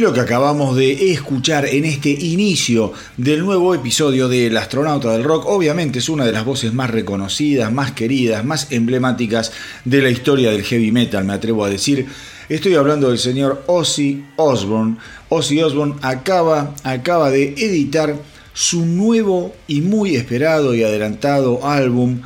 Lo que acabamos de escuchar en este inicio del nuevo episodio de El astronauta del rock, obviamente es una de las voces más reconocidas, más queridas, más emblemáticas de la historia del heavy metal, me atrevo a decir. Estoy hablando del señor Ozzy Osbourne. Ozzy Osbourne acaba, acaba de editar su nuevo y muy esperado y adelantado álbum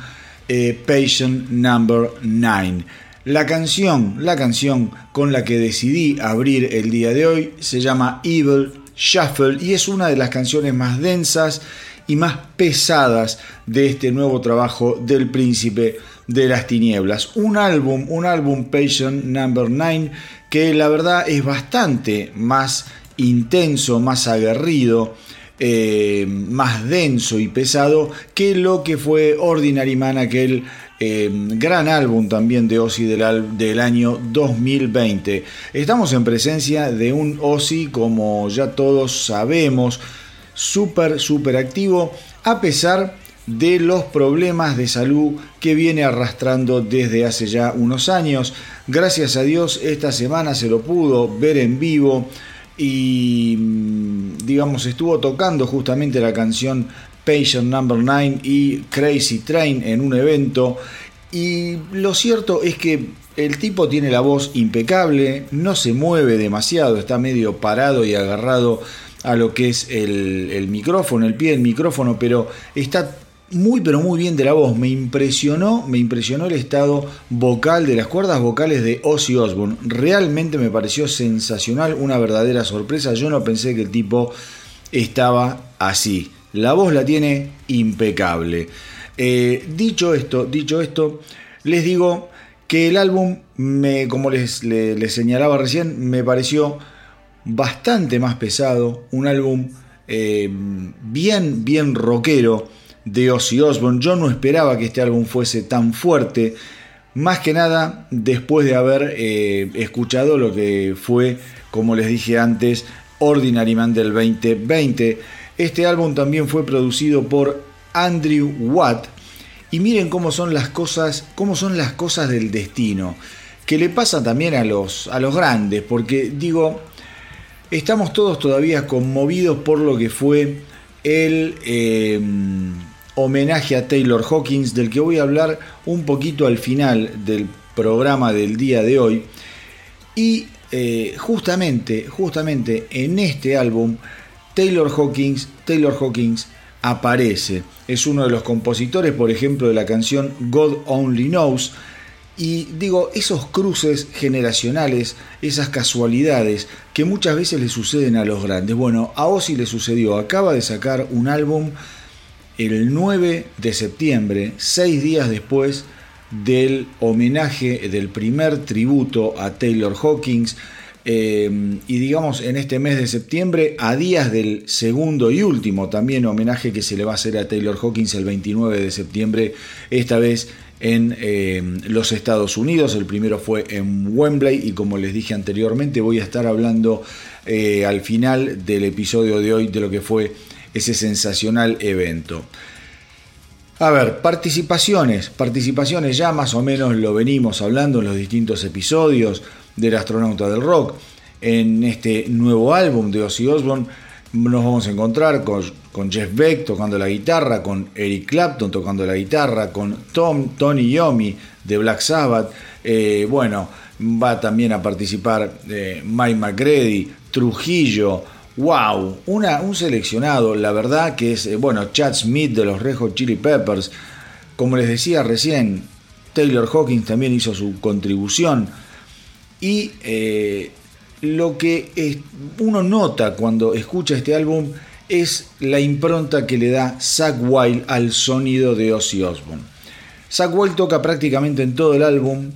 eh, Patient Number 9. La canción, la canción con la que decidí abrir el día de hoy se llama Evil Shuffle y es una de las canciones más densas y más pesadas de este nuevo trabajo del príncipe de las tinieblas. Un álbum, un álbum Patient Number 9 que la verdad es bastante más intenso, más aguerrido, eh, más denso y pesado que lo que fue Ordinary Man, aquel eh, gran álbum también de Ozzy del, del, año 2020. Estamos en presencia de un Ozzy, como ya todos sabemos, súper, súper activo, a pesar de los problemas de salud que viene arrastrando desde hace ya unos años. Gracias a Dios esta semana se lo pudo ver en vivo y mm, digamos estuvo tocando justamente la canción Patient Number 9 y Crazy Train en un evento y lo cierto es que el tipo tiene la voz impecable, no se mueve demasiado, está medio parado y agarrado a lo que es el, el micrófono, el pie del micrófono, pero está muy pero muy bien de la voz. Me impresionó, me impresionó el estado vocal de las cuerdas vocales de Ozzy Osbourne. Realmente me pareció sensacional, una verdadera sorpresa. Yo no pensé que el tipo estaba así. La voz la tiene impecable. Eh, dicho esto, dicho esto, les digo que el álbum, como les, les, señalaba recién, me pareció bastante más pesado. Un álbum eh, bien, bien rockero de Ozzy Osbourne. Yo no esperaba que este álbum fuese tan fuerte, más que nada después de haber eh, escuchado lo que fue, como les dije antes, Ordinary Man del 2020. Este álbum también fue producido por Andrew Watt. Y miren cómo son las cosas, cómo son las cosas del destino, que le pasa también a los, a los grandes, porque digo, estamos todos todavía conmovidos por lo que fue el eh, homenaje a Taylor Hawkins, del que voy a hablar un poquito al final del programa del día de hoy. Y eh, justamente, justamente en este álbum, Taylor Hawkins, Taylor Hawkins aparece. Es uno de los compositores, por ejemplo, de la canción God Only Knows. Y digo, esos cruces generacionales, esas casualidades que muchas veces le suceden a los grandes. Bueno, a Ozzy le sucedió, acaba de sacar un álbum el 9 de septiembre, seis días después del homenaje, del primer tributo a Taylor Hawkins, eh, y digamos en este mes de septiembre, a días del segundo y último también homenaje que se le va a hacer a Taylor Hawkins el 29 de septiembre, esta vez en eh, los Estados Unidos. El primero fue en Wembley y como les dije anteriormente voy a estar hablando eh, al final del episodio de hoy de lo que fue ese sensacional evento. A ver, participaciones, participaciones ya más o menos lo venimos hablando en los distintos episodios del astronauta del rock. En este nuevo álbum de Ozzy Osbourne nos vamos a encontrar con, Jeff Beck tocando la guitarra, con Eric Clapton tocando la guitarra, con Tom, Tony Yomi de Black Sabbath. Eh, bueno, va también a participar eh, Mike McGrady, Trujillo, wow, un seleccionado, la verdad que es, eh, bueno, Chad Smith de los Red Chili Peppers, como les decía recién, Taylor Hawkins también hizo su contribución y eh, lo que uno nota cuando escucha este álbum es la impronta que le da Zack Wild al sonido de Ozzy Osbourne. Zack Wild toca prácticamente en todo el álbum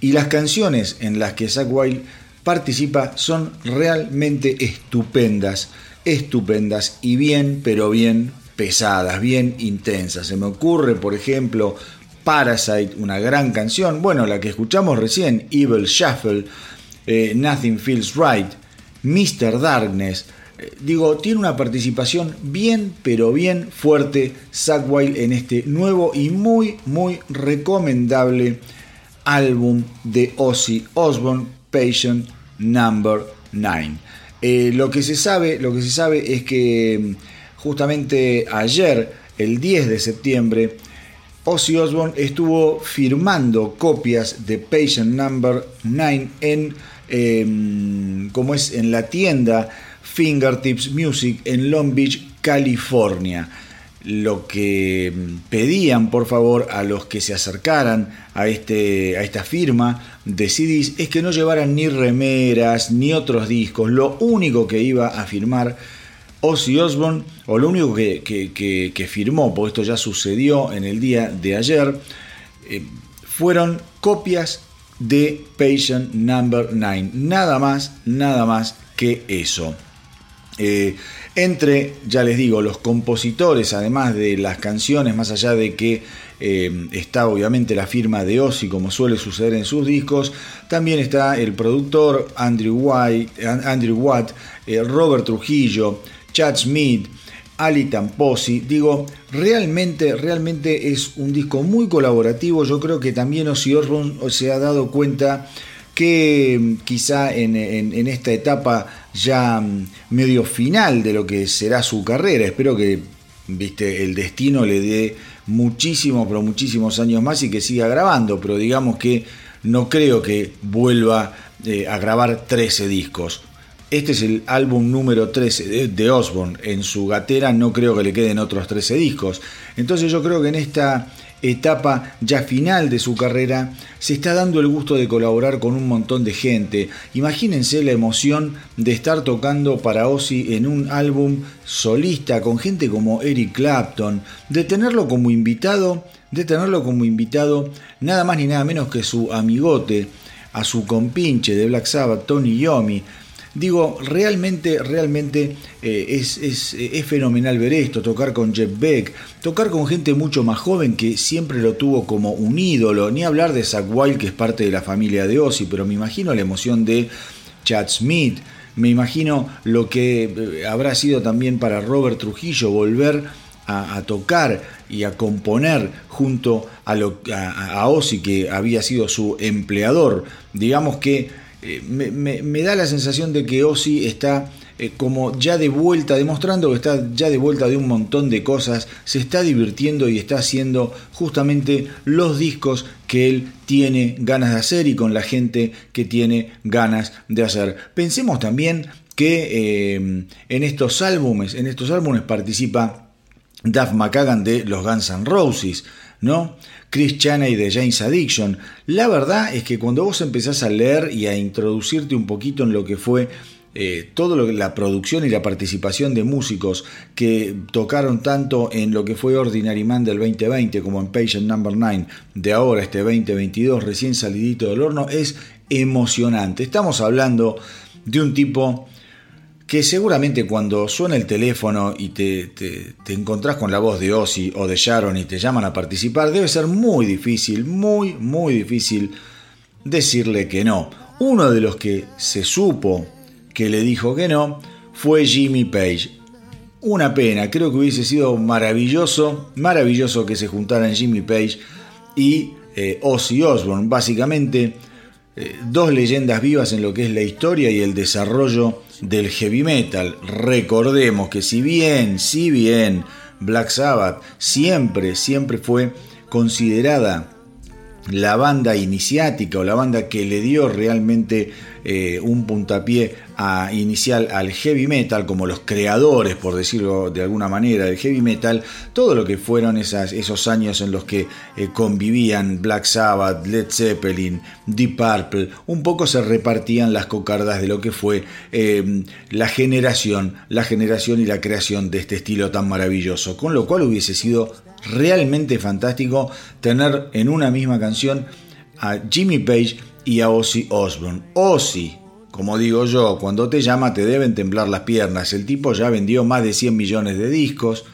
y las canciones en las que Zack Wild participa son realmente estupendas, estupendas y bien, pero bien pesadas, bien intensas. Se me ocurre, por ejemplo, Parasite, una gran canción, bueno, la que escuchamos recién, Evil Shuffle, eh, Nothing Feels Right, Mr. Darkness, eh, digo, tiene una participación bien, pero bien fuerte Zack en este nuevo y muy, muy recomendable álbum de Ozzy Osbourne, Patient Number 9. Eh, lo, que se sabe, lo que se sabe es que mm, justamente ayer, el 10 de septiembre, Ozzy Osbourne estuvo firmando copias de Patient Number 9 en, em, como es, en la tienda Fingertips Music en Long Beach, California lo que pedían por favor a los que se acercaran a, este, a esta firma de CDs es que no llevaran ni remeras ni otros discos. Lo único que iba a firmar Ozzy Osbourne, o lo único que, firmó, porque esto ya sucedió en el día de ayer, eh, fueron copias de Patient Number 9. Nada más, nada más que eso. Eh, entre, ya les digo, los compositores, además de las canciones, más allá de que eh, está obviamente la firma de Ozzy, como suele suceder en sus discos, también está el productor Andrew, White, Andrew Watt, eh, Robert Trujillo, Chad Smith, Ali Tamposi. Digo, realmente, realmente es un disco muy colaborativo. Yo creo que también Ozzy Osbourne se ha dado cuenta que mm, quizá en, esta etapa ya mm, medio final de lo que será su carrera, espero que viste, el destino le dé muchísimos, pero muchísimos años más y que siga grabando, pero digamos que no creo que vuelva eh, a grabar 13 discos. Este es el álbum número 13 de, Osborne. En su gatera no creo que le queden otros 13 discos. Entonces yo creo que en esta etapa ya final de su carrera, se está dando el gusto de colaborar con un montón de gente. Imagínense la emoción de estar tocando para Ozzy en un álbum solista con gente como Eric Clapton, de tenerlo como invitado, de tenerlo como invitado nada más ni nada menos que su amigote, a su compinche de Black Sabbath, Tony Yomi Digo, realmente, realmente eh, es, es, fenomenal ver esto, tocar con Jeff Beck, tocar con gente mucho más joven que siempre lo tuvo como un ídolo, ni hablar de Zach Wild, que es parte de la familia de Ozzy, pero me imagino la emoción de Chad Smith, me imagino lo que eh, habrá sido también para Robert Trujillo volver a, tocar y a componer junto a, lo, a Ozzy, que había sido su empleador. Digamos que eh, me, da la sensación de que Ozzy está eh, como ya de vuelta, demostrando que está ya de vuelta de un montón de cosas, se está divirtiendo y está haciendo justamente los discos que él tiene ganas de hacer y con la gente que tiene ganas de hacer. Pensemos también que eh, en estos álbumes, en estos álbumes participa Duff McKagan de los Guns N' Roses, ¿no? Chris Chaney de James Addiction. La verdad es que cuando vos empezás a leer y a introducirte un poquito en lo que fue eh, toda la producción y la participación de músicos que tocaron tanto en lo que fue Ordinary Man del 2020 como en Patient Number 9 de ahora, este 2022, recién salidito del horno, es emocionante. Estamos hablando de un tipo que seguramente cuando suena el teléfono y te, te, encontrás con la voz de Ozzy o de Sharon y te llaman a participar, debe ser muy difícil, muy, muy difícil decirle que no. Uno de los que se supo que le dijo que no fue Jimmy Page. Una pena, creo que hubiese sido maravilloso, maravilloso que se juntaran Jimmy Page y eh, Ozzy Osbourne. Básicamente, eh, dos leyendas vivas en lo que es la historia y el desarrollo del heavy metal. Recordemos que si bien, si bien Black Sabbath siempre, siempre fue considerada la banda iniciática o la banda que le dio realmente eh, un puntapié a, inicial al heavy metal, como los creadores, por decirlo de alguna manera, del heavy metal, todo lo que fueron esas, esos años en los que eh, convivían Black Sabbath, Led Zeppelin, Deep Purple, un poco se repartían las cocardas de lo que fue eh, la generación, la generación y la creación de este estilo tan maravilloso, con lo cual hubiese sido realmente fantástico tener en una misma canción a Jimmy Page y a Ozzy Osbourne. Ozzy, como digo yo, cuando te llama te deben temblar las piernas. El tipo ya vendió más de 100 millones de discos.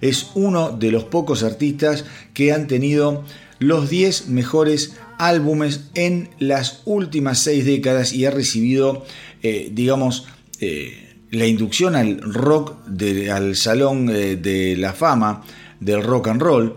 Es uno de los pocos artistas que han tenido los 10 mejores álbumes en las últimas 6 décadas y ha recibido, eh, digamos, eh, la inducción al rock, al Salón eh, de la Fama del Rock and Roll.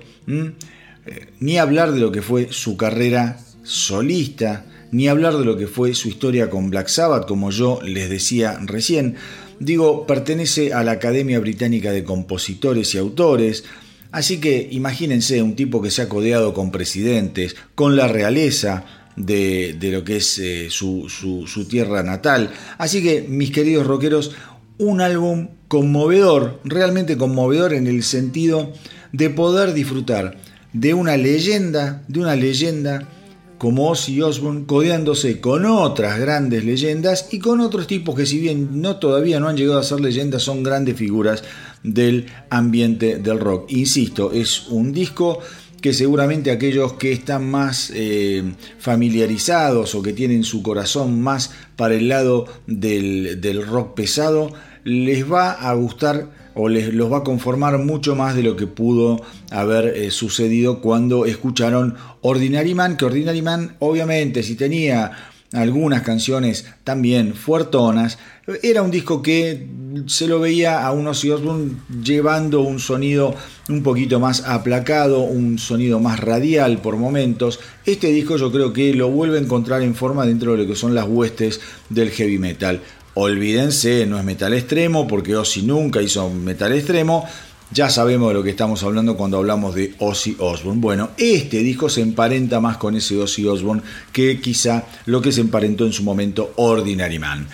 ni hablar de lo que fue su carrera solista, ni hablar de lo que fue su historia con Black Sabbath, como yo les decía recién. Digo, pertenece a la Academia Británica de Compositores y Autores, así que imagínense un tipo que se ha codeado con presidentes, con la realeza, de, lo que es eh, su, su, tierra natal. Así que, mis queridos rockeros, un álbum conmovedor, realmente conmovedor en el sentido de poder disfrutar de una leyenda, de una leyenda como Ozzy Osbourne, codeándose con otras grandes leyendas y con otros tipos que si bien no todavía no han llegado a ser leyendas, son grandes figuras del ambiente del rock. Insisto, es un disco que seguramente aquellos que están más eh, familiarizados o que tienen su corazón más para el lado del, del rock pesado, les va a gustar o les los va a conformar mucho más de lo que pudo haber eh, sucedido cuando escucharon Ordinary Man, que Ordinary Man obviamente si tenía algunas canciones también fuertonas, era un disco que se lo veía a unos Osbourne llevando un sonido un poquito más aplacado, un sonido más radial por momentos. Este disco yo creo que lo vuelve a encontrar en forma dentro de lo que son las huestes del heavy metal. Olvídense, no es metal extremo, porque Ozzy nunca hizo metal extremo. Ya sabemos de lo que estamos hablando cuando hablamos de Ozzy Osbourne. Bueno, este disco se emparenta más con ese Ozzy Osbourne que quizá lo que se emparentó en su momento Ordinary Man.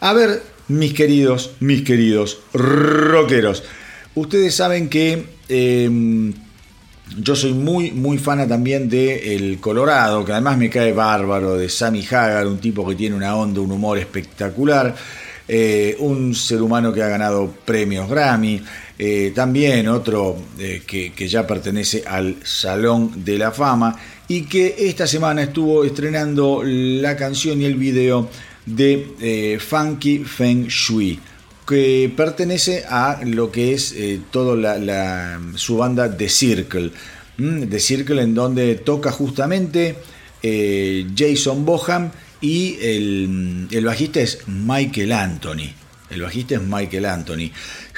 A ver, mis queridos, mis queridos rockeros, ustedes saben que em, yo soy muy, muy fana también de El Colorado, que además me cae bárbaro, de Sammy Hagar, un tipo que tiene una onda, un humor espectacular, eh, un ser humano que ha ganado premios Grammy, eh, también otro eh, que, que, ya pertenece al Salón de la Fama y que esta semana estuvo estrenando la canción y el video de Funky Feng Shui que pertenece a lo que es eh, toda la, su banda The Circle. The Circle en donde toca justamente eh, Jason Boham y el, el, bajista es Michael Anthony. El bajista es Michael Anthony.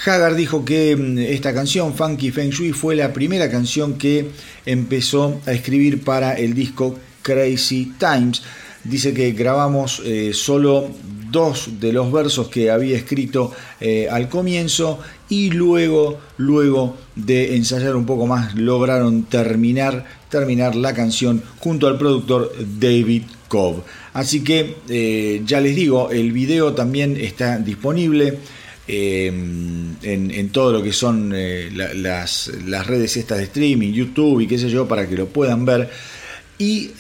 Hagar dijo que mm, esta canción, Funky Feng Shui, fue la primera canción que empezó a escribir para el disco Crazy Times. Dice que grabamos eh, solo dos de los versos que había escrito eh, al comienzo y luego, luego de ensayar un poco más, lograron terminar, terminar la canción junto al productor David Cobb. Así que eh, ya les digo, el video también está disponible. en, en, todo lo que son las, las, redes estas de streaming, YouTube y qué sé yo, para que lo puedan ver. Y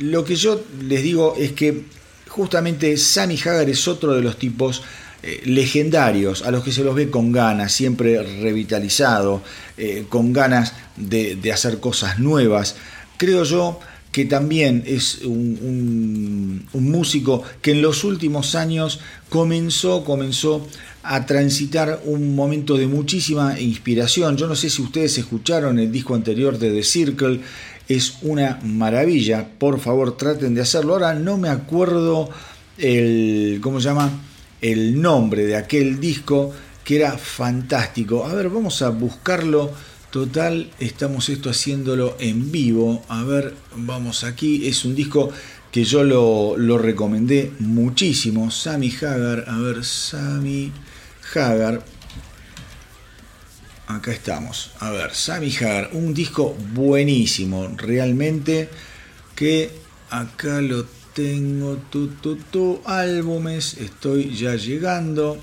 lo que yo les digo es que justamente Sammy Hagar es otro de los tipos eh, legendarios a los que se los ve con ganas, siempre revitalizado, eh, con ganas de, hacer cosas nuevas. Creo yo que también es un, músico que en los últimos años comenzó, comenzó a transitar un momento de muchísima inspiración. Yo no sé si ustedes escucharon el disco anterior de The Circle, es una maravilla. Por favor, traten de hacerlo. Ahora no me acuerdo el. ¿Cómo se llama? El nombre de aquel disco que era fantástico. A ver, vamos a buscarlo. Total, estamos esto haciéndolo en vivo. A ver, vamos aquí. Es un disco que yo lo, lo recomendé muchísimo. Sammy Hagar. A ver, Sammy Hagar acá estamos. A ver, Sammy Hagar, un disco buenísimo, realmente, que acá lo tengo, tu, tu, tu, álbumes, estoy ya llegando.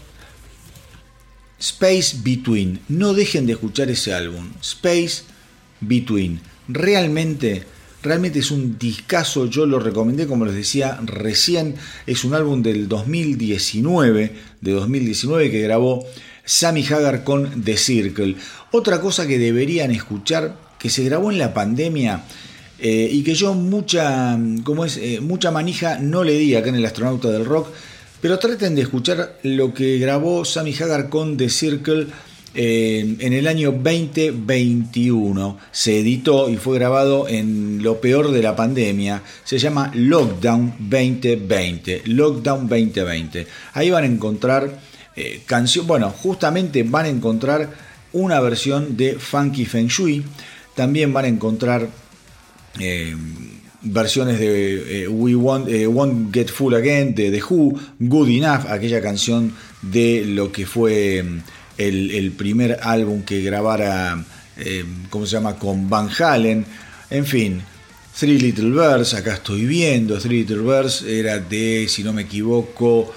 Space Between, no dejen de escuchar ese álbum, Space Between, realmente... Realmente es un discazo, yo lo recomendé como les decía recién, es un álbum del 2019, de 2019 que grabó Sammy Hagar con The Circle. Otra cosa que deberían escuchar, que se grabó en la pandemia eh, y que yo mucha, como es, eh, mucha manija no le di acá en el astronauta del rock, pero traten de escuchar lo que grabó Sammy Hagar con The Circle eh, en el año 2021. Se editó y fue grabado en lo peor de la pandemia. Se llama Lockdown 2020. Lockdown 2020. Ahí van a encontrar eh, canción, bueno, justamente van a encontrar una versión de Funky Feng Shui, también van a encontrar eh, versiones de eh, We Won't, Get Full Again, de The Who, Good Enough, aquella canción de lo que fue el, primer álbum que grabara, ¿cómo se llama?, con Van Halen, en fin. Three Little Birds, acá estoy viendo, Three Little Birds era de, si no me equivoco,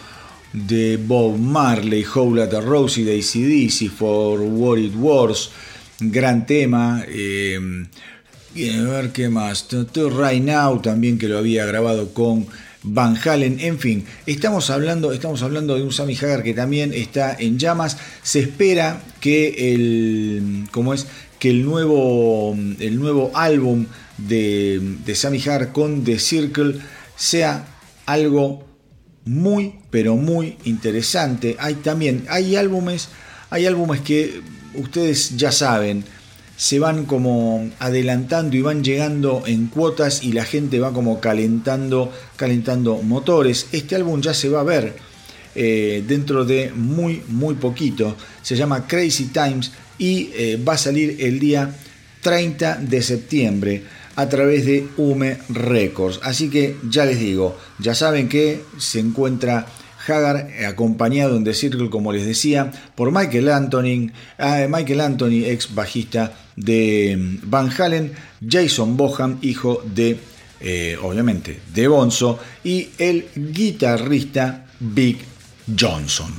de Bob Marley, Howl at Rosie de ACDC, For What It Was, gran tema. Eh, a ver qué más. Right Now también que lo había grabado con Van Halen, en fin, estamos hablando, estamos hablando de un Sammy Hagar que también está en llamas. Se espera que el, ¿cómo es? que el nuevo, el nuevo álbum de, de Sammy Hagar con The Circle sea algo muy, pero muy interesante. Hay también, hay álbumes, hay álbumes que ustedes ya saben, se van como adelantando y van llegando en cuotas y la gente va como calentando, calentando motores. Este álbum ya se va a ver eh, dentro de muy, muy poquito. Se llama Crazy Times y eh, va a salir el día 30 de septiembre a través de UME Records. Así que ya les digo, ya saben que se encuentra Hagar acompañado en The Circle, como les decía, por Michael Anthony, ah, Michael Anthony, ex bajista de mm, Van Halen, Jason Boham, hijo de, eh, obviamente, de Bonzo, y el guitarrista Big Johnson.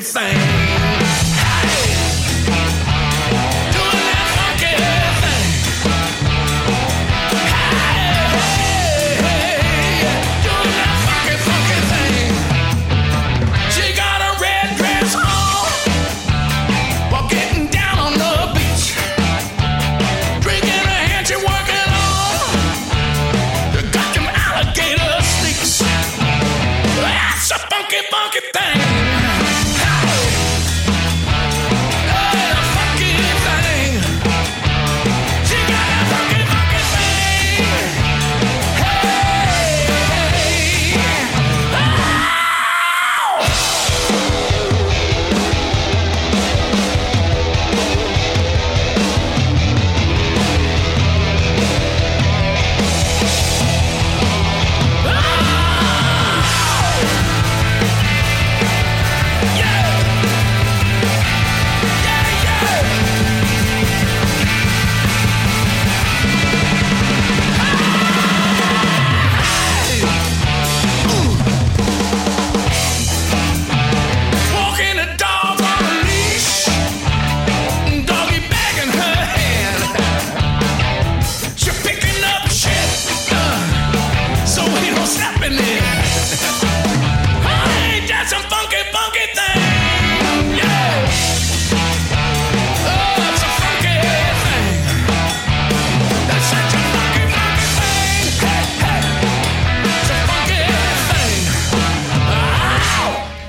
Funky thing.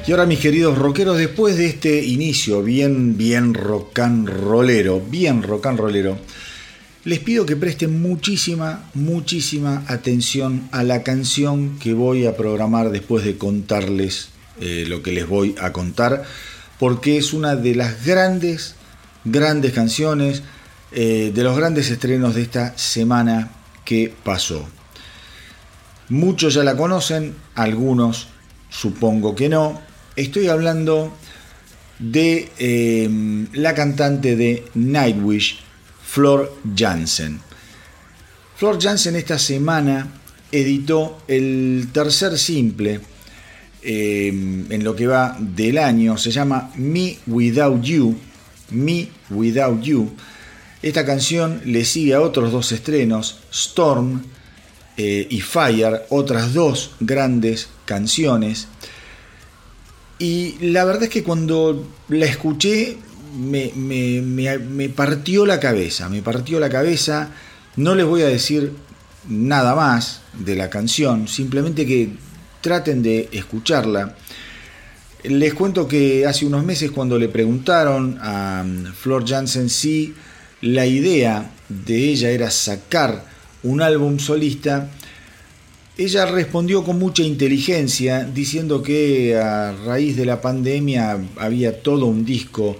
Y ahora mis queridos rockeros, después de este inicio bien, bien rock and rollero, bien rock and rollero, les pido que presten muchísima, muchísima atención a la canción que voy a programar después de contarles eh, lo que les voy a contar, porque es una de las grandes, grandes canciones, eh, de los grandes estrenos de esta semana que pasó. Muchos ya la conocen, algunos supongo que no, Estoy hablando de em, la cantante de Nightwish, Flor Jansen. Flor Jansen esta semana editó el tercer simple em, en lo que va del año, se llama Me Without You, Me Without You. Esta canción le sigue a otros dos estrenos, Storm eh, y Fire, otras dos grandes canciones. Y la verdad es que cuando la escuché me, partió la cabeza, me partió la cabeza. No les voy a decir nada más de la canción, simplemente que traten de escucharla. Les cuento que hace unos meses cuando le preguntaron a um, Flor Jansen si la idea de ella era sacar un álbum solista, ella respondió con mucha inteligencia diciendo que a raíz de la pandemia había todo un disco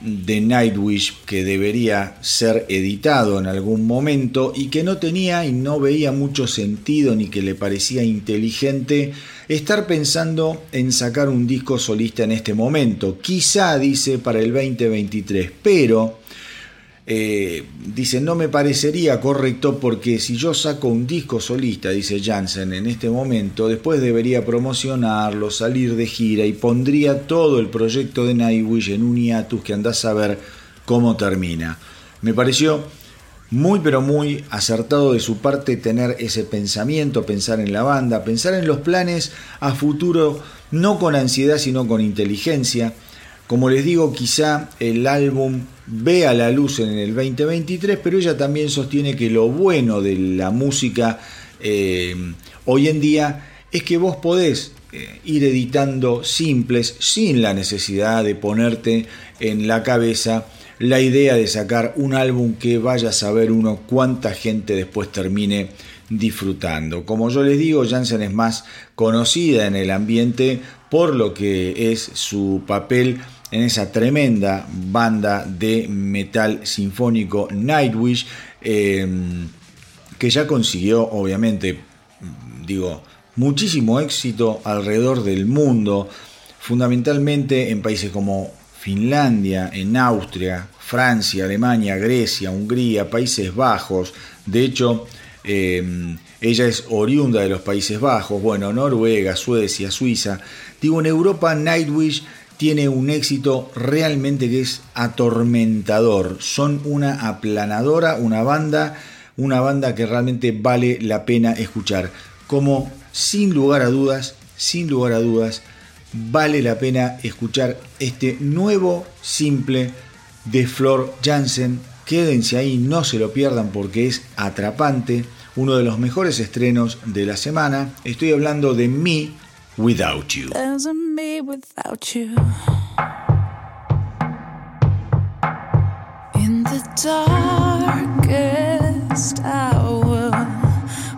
de Nightwish que debería ser editado en algún momento y que no tenía y no veía mucho sentido ni que le parecía inteligente estar pensando en sacar un disco solista en este momento. Quizá, dice, para el 2023, pero eh, dice, no me parecería correcto porque si yo saco un disco solista, dice Jansen, en este momento, después debería promocionarlo, salir de gira y pondría todo el proyecto de Nightwish en un hiatus que andás a ver cómo termina. Me pareció muy pero muy acertado de su parte tener ese pensamiento, pensar en la banda, pensar en los planes a futuro, no con ansiedad sino con inteligencia. Como les digo, quizá el álbum vea la luz en el 2023, pero ella también sostiene que lo bueno de la música eh, hoy en día es que vos podés eh, ir editando simples sin la necesidad de ponerte en la cabeza la idea de sacar un álbum que vaya a saber uno cuánta gente después termine disfrutando. Como yo les digo, Jansen es más conocida en el ambiente por lo que es su papel en esa tremenda banda de metal sinfónico Nightwish, em, que ya consiguió, obviamente, digo, muchísimo éxito alrededor del mundo, fundamentalmente en países como Finlandia, en Austria, Francia, Alemania, Grecia, Hungría, Países Bajos. De hecho, em, ella es oriunda de los Países Bajos, bueno, Noruega, Suecia, Suiza. Digo, en Europa Nightwish tiene un éxito realmente que es atormentador. Son una aplanadora, una banda, una banda que realmente vale la pena escuchar. Como sin lugar a dudas, sin lugar a dudas, vale la pena escuchar este nuevo simple de Flor Jansen. Quédense ahí, no se lo pierdan porque es atrapante, uno de los mejores estrenos de la semana. Estoy hablando de Mi without you. There's a me without you. In the darkest hour,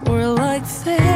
we're like fading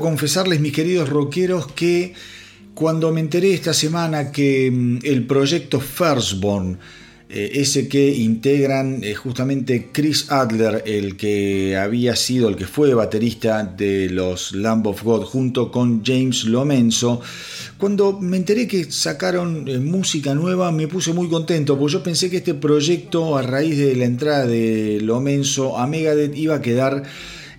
confesarles, mis queridos rockeros, que cuando me enteré esta semana que mm, el proyecto Firstborn, eh, ese que integran eh, justamente Chris Adler, el que había sido, el que fue baterista de los Lamb of God, junto con James Lomenzo, cuando me enteré que sacaron eh, música nueva me puse muy contento, porque yo pensé que este proyecto, a raíz de la entrada de Lomenzo a Megadeth, iba a quedar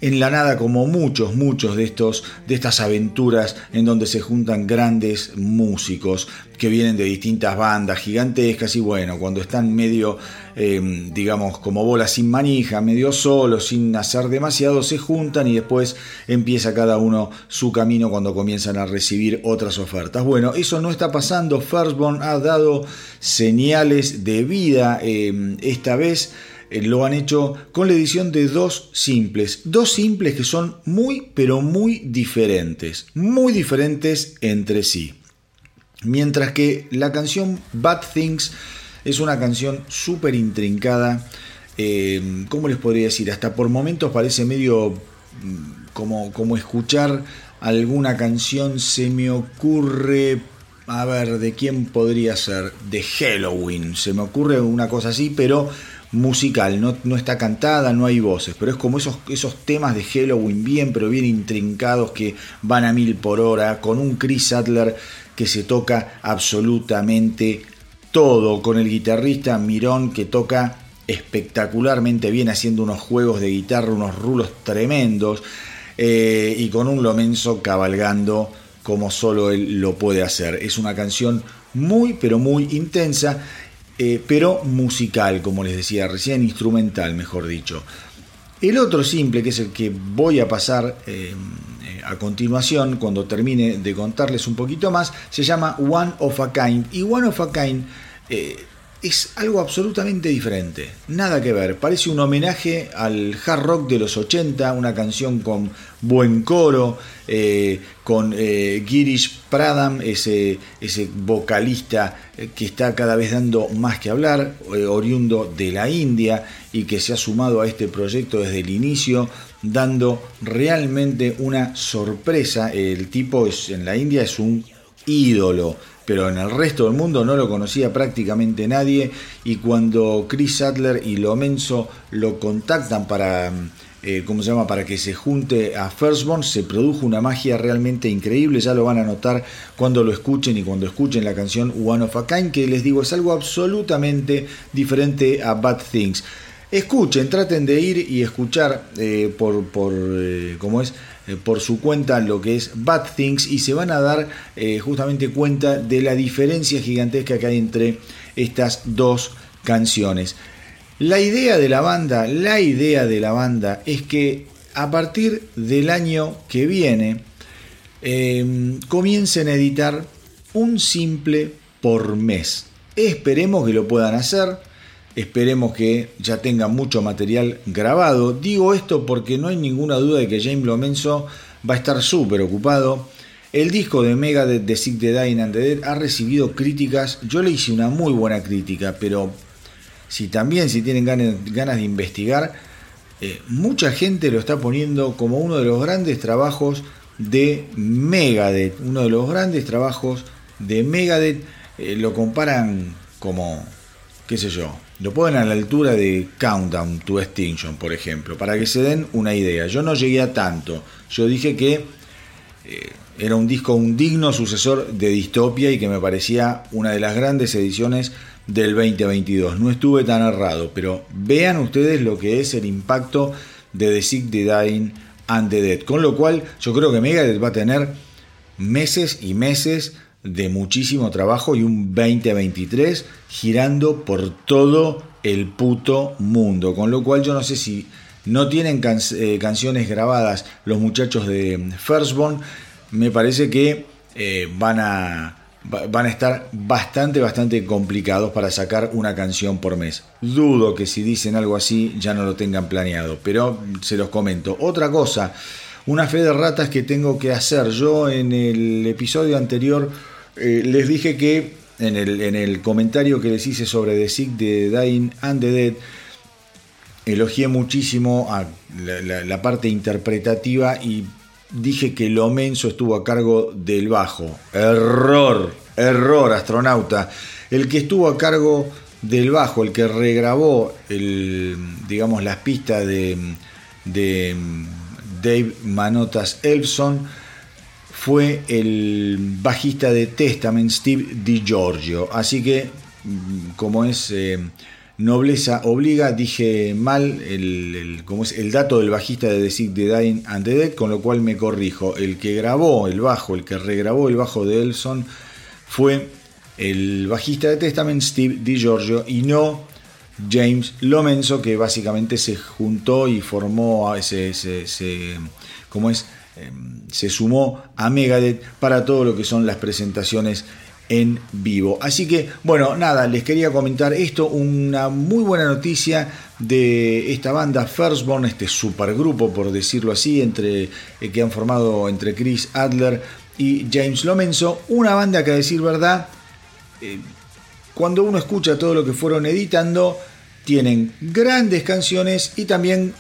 en la nada como muchos, muchos de, estos, de estas aventuras en donde se juntan grandes músicos que vienen de distintas bandas gigantescas y bueno, cuando están medio, eh, digamos, como bolas sin manija, medio solos, sin hacer demasiado, se juntan y después empieza cada uno su camino cuando comienzan a recibir otras ofertas. Bueno, eso no está pasando, Firstborn ha dado señales de vida eh, esta vez lo han hecho con la edición de dos simples. Dos simples que son muy, pero muy diferentes. Muy diferentes entre sí. Mientras que la canción Bad Things es una canción súper intrincada. Eh, ¿Cómo les podría decir? Hasta por momentos parece medio mm, como, como escuchar alguna canción. Se me ocurre a ver, ¿de quién podría ser? De Halloween. Se me ocurre una cosa así, pero musical, no, no, está cantada, no hay voces, pero es como esos, esos temas de Halloween bien, pero bien intrincados que van a mil por hora, con un Chris Adler que se toca absolutamente todo, con el guitarrista Mirón que toca espectacularmente bien haciendo unos juegos de guitarra, unos rulos tremendos, eh, y con un Lomenzo cabalgando como solo él lo puede hacer. Es una canción muy, pero muy intensa eh, pero musical, como les decía recién, instrumental, mejor dicho. El otro simple, que es el que voy a pasar eh, eh, a continuación, cuando termine de contarles un poquito más, se llama One of a Kind. Y One of a Kind es algo absolutamente diferente, nada que ver, parece un homenaje al hard rock de los 80, una canción con buen coro, eh, con eh, Girish Pradam, ese, ese vocalista eh, que está cada vez dando más que hablar, oriundo de la India y que se ha sumado a este proyecto desde el inicio, dando realmente una sorpresa. El tipo es, en la India es un ídolo pero en el resto del mundo no lo conocía prácticamente nadie y cuando Chris Adler y Lomenzo lo contactan para, eh, ¿cómo se llama?, para que se junte a Firstborn, se produjo una magia realmente increíble, ya lo van a notar cuando lo escuchen y cuando escuchen la canción One of a que les digo es algo absolutamente diferente a Bad Things. Escuchen, traten de ir y escuchar eh, por, por eh, ¿cómo es? Eh, por su cuenta lo que es Bad Things y se van a dar eh, justamente cuenta de la diferencia gigantesca que hay entre estas dos canciones. La idea de la banda, la idea de la banda es que a partir del año que viene em, comiencen a editar un simple por mes. Esperemos que lo puedan hacer Esperemos que ya tenga mucho material grabado. Digo esto porque no hay ninguna duda de que James Lomenzo va a estar súper ocupado. El disco de Megadeth de Sick the Dying and the Dead ha recibido críticas. Yo le hice una muy buena crítica, pero si también si tienen ganas, de investigar, eh, mucha gente lo está poniendo como uno de los grandes trabajos de Megadeth. Uno de los grandes trabajos de Megadeth. Eh, lo comparan como, qué sé yo, lo ponen a la altura de Countdown to Extinction, por ejemplo, para que se den una idea. Yo no llegué a tanto. Yo dije que eh, era un disco, un digno sucesor de Distopia y que me parecía una de las grandes ediciones del 2022. No estuve tan errado, pero vean ustedes lo que es el impacto de The Sick, The Dying and The Dead. Con lo cual, yo creo que Megadeth va a tener meses y meses de muchísimo trabajo y un 2023 girando por todo el puto mundo. Con lo cual yo no sé si no tienen eh, canciones grabadas los muchachos de Firstborn, me parece que eh, van, a, van a estar bastante, bastante complicados para sacar una canción por mes. Dudo que si dicen algo así ya no lo tengan planeado, pero se los comento. Otra cosa, una fe de ratas que tengo que hacer. Yo en el episodio anterior eh, les dije que en el, comentario que les hice sobre The Sick, The Dying and the Dead, elogié muchísimo la, parte interpretativa y dije que Lomenzo estuvo a cargo del bajo. Error, error, astronauta. El que estuvo a cargo del bajo, el que regrabó el, digamos, las pistas de, de Dave Manotas Elfson fue el bajista de Testament, Steve DiGiorgio. Así que, como es eh, nobleza obliga, dije mal el, como es el dato del bajista de The Sick, The Dying and the Dead, con lo cual me corrijo. El que grabó el bajo, el que regrabó el bajo de Elson fue el bajista de Testament, Steve DiGiorgio, y no James Lomenzo, que básicamente se juntó y formó, ese, se, ¿cómo es? Em, se sumó a Megadeth para todo lo que son las presentaciones en vivo. Así que, bueno, nada, les quería comentar esto, una muy buena noticia de esta banda Firstborn, este supergrupo, por decirlo así, entre, eh, que han formado entre Chris Adler y James Lomenzo, una banda que a decir verdad, eh, cuando uno escucha todo lo que fueron editando, tienen grandes canciones y también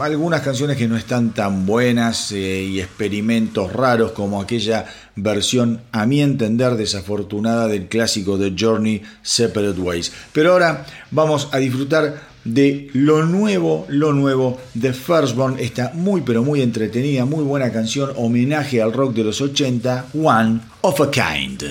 algunas canciones que no están tan buenas eh, y experimentos raros como aquella versión, a mi entender, desafortunada del clásico de Journey Separate Ways. Pero ahora vamos a disfrutar de lo nuevo, lo nuevo de Firstborn, esta muy pero muy entretenida, muy buena canción, homenaje al rock de los 80, One of a Kind.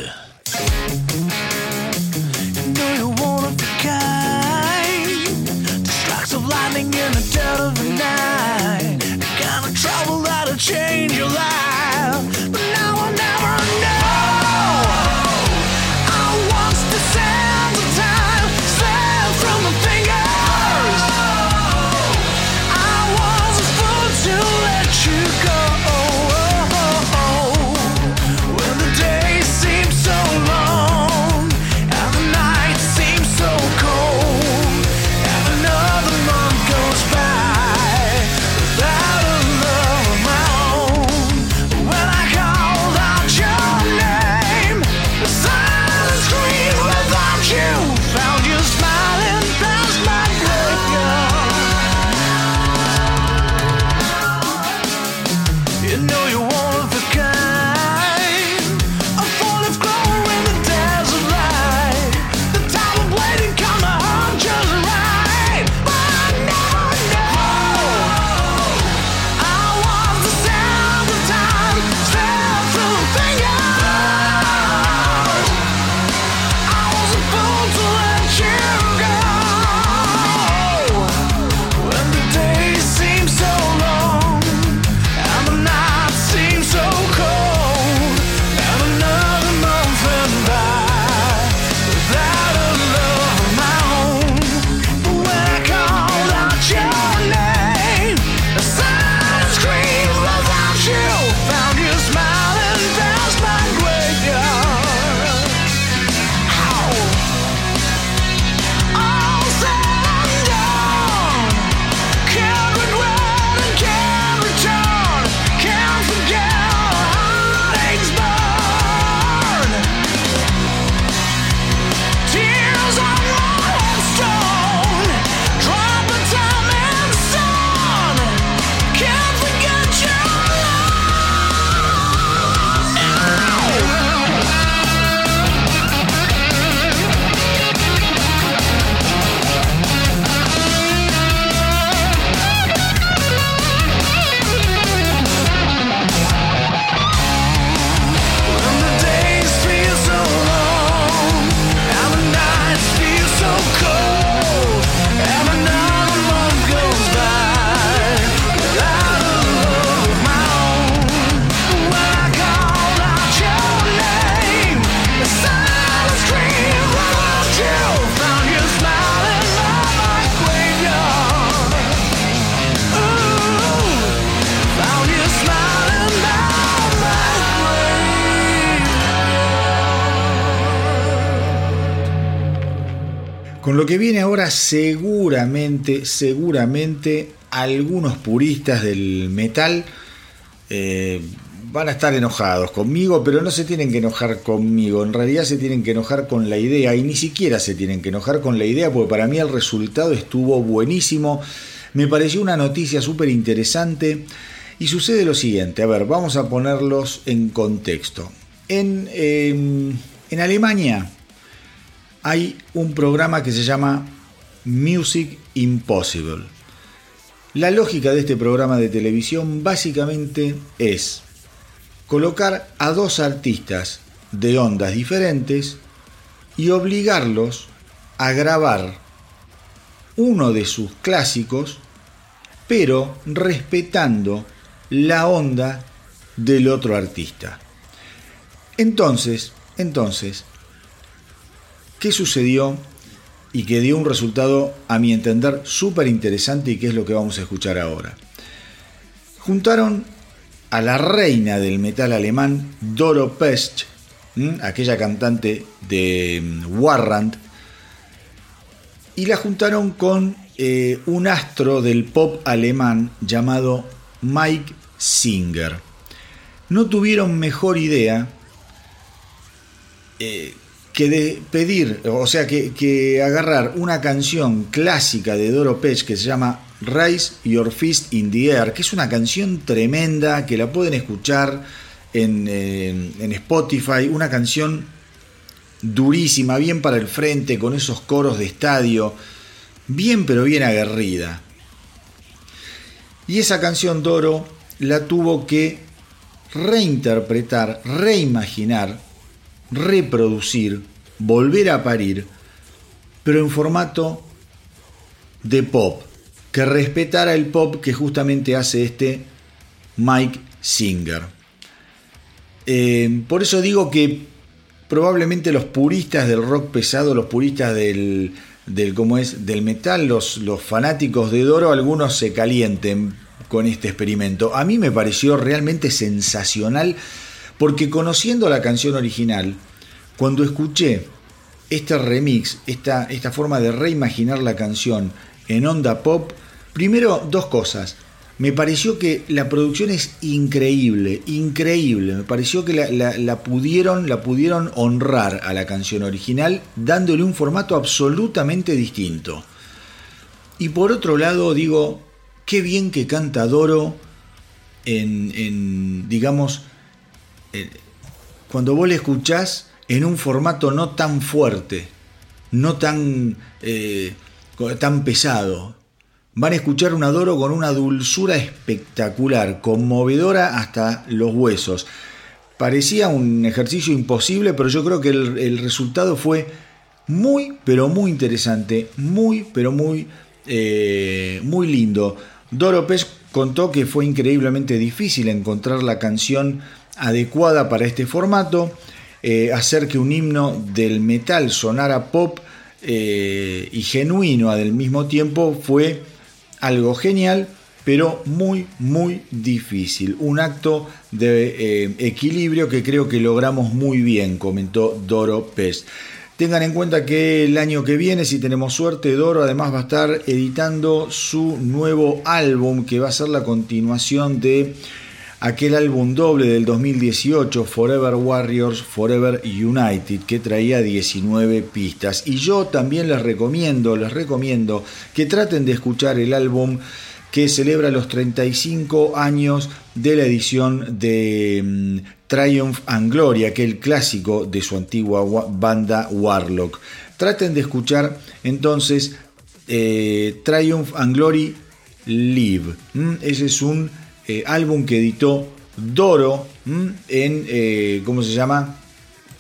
Ahora seguramente, seguramente algunos puristas del metal eh, van a estar enojados conmigo, pero no se tienen que enojar conmigo, en realidad se tienen que enojar con la idea y ni siquiera se tienen que enojar con la idea porque para mí el resultado estuvo buenísimo, me pareció una noticia súper interesante Y sucede lo siguiente, a ver, vamos a ponerlos en contexto. En, eh, en Alemania hay un programa que se llama Music Impossible. La lógica de este programa de televisión básicamente es colocar a dos artistas de ondas diferentes y obligarlos a grabar uno de sus clásicos, pero respetando la onda del otro artista. Entonces, entonces, ¿qué sucedió? Y que dio un resultado, a mi entender, súper interesante y que es lo que vamos a escuchar ahora. Juntaron a la reina del metal alemán, Doro Pest, aquella cantante de mm, Warrant, y la juntaron con eh, un astro del pop alemán llamado Mike Singer. No tuvieron mejor idea eh, que de pedir, o sea, que, agarrar una canción clásica de Doro Pech que se llama Raise Your Fist in the Air, que es una canción tremenda, que la pueden escuchar en, eh, en Spotify, una canción durísima, bien para el frente, con esos coros de estadio, bien pero bien aguerrida. Y esa canción Doro la tuvo que reinterpretar, reimaginar, reproducir, volver a parir, pero en formato de pop, que respetara el pop que justamente hace este Mike Singer. Eh, por eso digo que probablemente los puristas del rock pesado, los puristas del, del ¿cómo es? del metal, los, los fanáticos de Doro, algunos se calienten con este experimento. A mí me pareció realmente sensacional porque conociendo la canción original, cuando escuché este remix, esta, esta forma de reimaginar la canción en onda pop, primero dos cosas. Me pareció que la producción es increíble, increíble. Me pareció que la, pudieron, la pudieron honrar a la canción original dándole un formato absolutamente distinto. Y por otro lado, digo, qué bien que canta Doro en, en digamos, cuando vos le escuchás en un formato no tan fuerte, no tan, eh, tan pesado. Van a escuchar un Adoro con una dulzura espectacular, conmovedora hasta los huesos. Parecía un ejercicio imposible, pero yo creo que el, resultado fue muy, pero muy interesante, muy, pero muy, eh, muy lindo. Doro Pez contó que fue increíblemente difícil encontrar la canción adecuada para este formato, eh, hacer que un himno del metal sonara pop eh, y genuino al mismo tiempo fue algo genial, pero muy, muy difícil. Un acto de eh, equilibrio que creo que logramos muy bien, comentó Doro Pez. Tengan en cuenta que el año que viene, si tenemos suerte, Doro además va a estar editando su nuevo álbum, que va a ser la continuación de aquel álbum doble del 2018, Forever Warriors, Forever United, que traía 19 pistas. Y yo también les recomiendo, les recomiendo que traten de escuchar el álbum que celebra los 35 años de la edición de um, Triumph and Glory, aquel clásico de su antigua banda Warlock. Traten de escuchar entonces eh, Triumph and Glory Live. ¿Mm? Ese es un eh, álbum que editó Doro en, eh, ¿cómo se llama?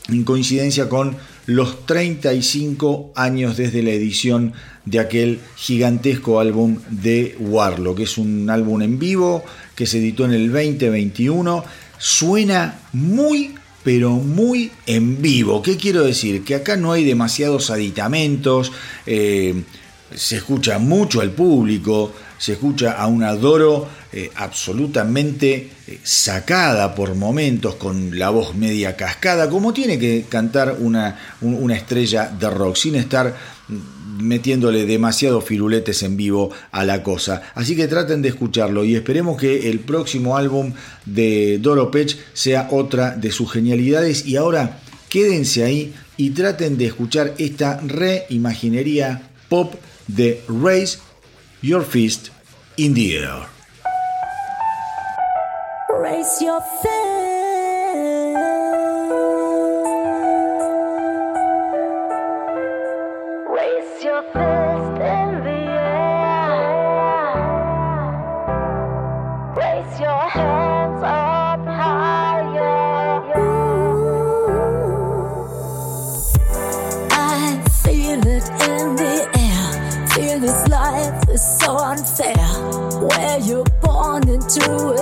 En coincidencia con los 35 años desde la edición de aquel gigantesco álbum de Warlock, que es un álbum en vivo que se editó en el 2021. Suena muy, pero muy en vivo. ¿Qué quiero decir? Que acá no hay demasiados aditamentos, eh, se escucha mucho al público, se escucha a un Adoro eh, absolutamente eh, sacada por momentos, con la voz media cascada, como tiene que cantar una, un, una estrella de rock, sin estar metiéndole demasiado firuletes en vivo a la cosa. Así que traten de escucharlo y esperemos que el próximo álbum de Doro Pech sea otra de sus genialidades. Y ahora quédense ahí y traten de escuchar esta reimaginería pop de Raise your fist in the air. Raise your fist.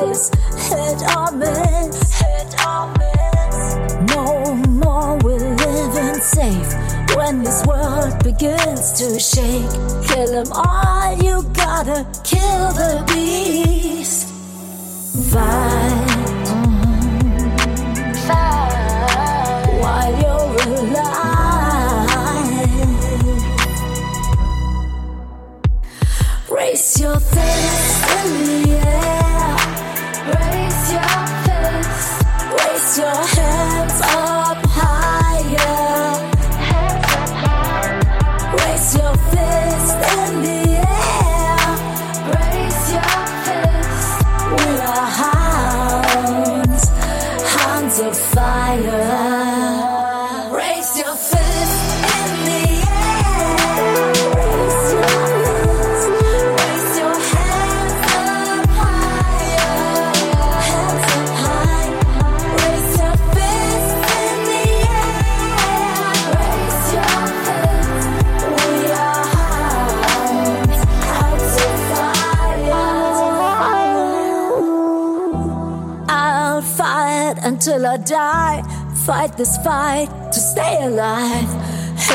Into is hit or miss. Hit or miss. No more we're living safe. When this world begins to shake, kill 'em all. You gotta kill the beast. Fight. Fight. While you're alive. Raise your fist in the air. Raise your fist. Raise your hands up Fight this fight to stay alive.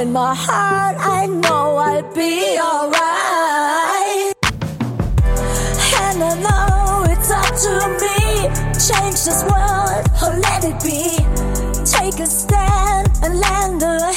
In my heart, I know I'll be alright. And I know it's up to me. Change this world or let it be. Take a stand and lend a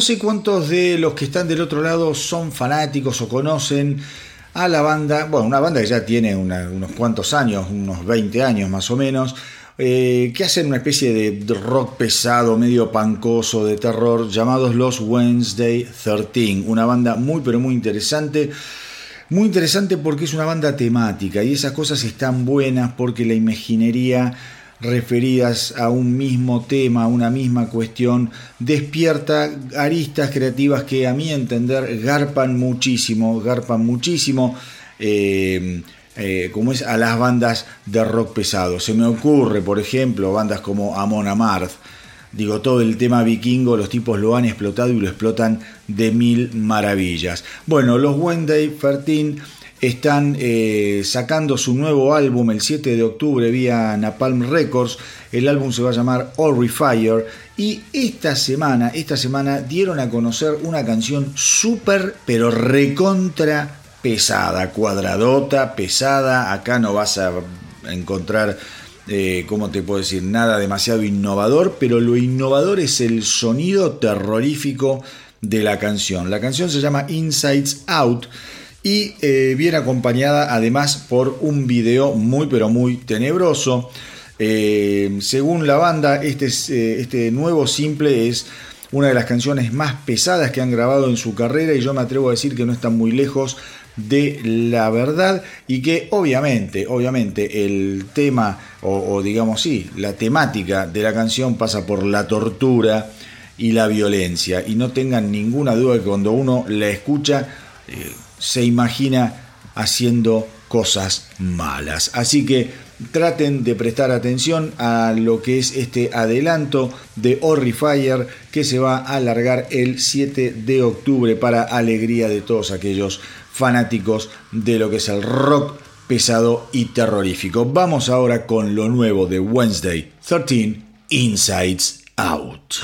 no sé cuántos de los que están del otro lado son fanáticos o conocen a la banda, bueno, una banda que ya tiene unos cuantos años, unos 20 años más o menos, eh, que hacen una especie de rock pesado, medio pancoso, de terror, llamados los Wednesday 13, una banda muy pero muy interesante. Muy interesante porque es una banda temática y esas cosas están buenas porque la imaginería referidas a un mismo tema, a una misma cuestión, despierta aristas creativas que a mi entender garpan muchísimo, garpan muchísimo. eh, eh, como es a las bandas de rock pesado. Se me ocurre, por ejemplo, bandas como Amon Amarth, Digo, todo el tema vikingo, los tipos lo han explotado y lo explotan de mil maravillas. Bueno, los Wednesday 13 están eh, sacando su nuevo álbum el 7 de octubre vía Napalm Records. El álbum se va a llamar Fire. Y esta semana, esta semana dieron a conocer una canción súper, pero recontra pesada, cuadradota, pesada. Acá no vas a encontrar eh, ¿cómo te puedo decir? Nada demasiado innovador, pero lo innovador es el sonido terrorífico de la canción. La canción se llama Insides Out y eh, viene acompañada además por un video muy pero muy tenebroso. Eh, según la banda, este, es, eh, este nuevo simple es una de las canciones más pesadas que han grabado en su carrera y yo me atrevo a decir que no están muy lejos de la verdad y que obviamente, obviamente el tema o, o digamos sí, la temática de la canción pasa por la tortura y la violencia y no tengan ninguna duda que cuando uno la escucha eh, se imagina haciendo cosas malas. Así que traten de prestar atención a lo que es este adelanto de Horrifier que se va a alargar el 7 de octubre para alegría de todos aquellos fanáticos de lo que es el rock pesado y terrorífico. Vamos ahora con lo nuevo de Wednesday 13 Insides Out.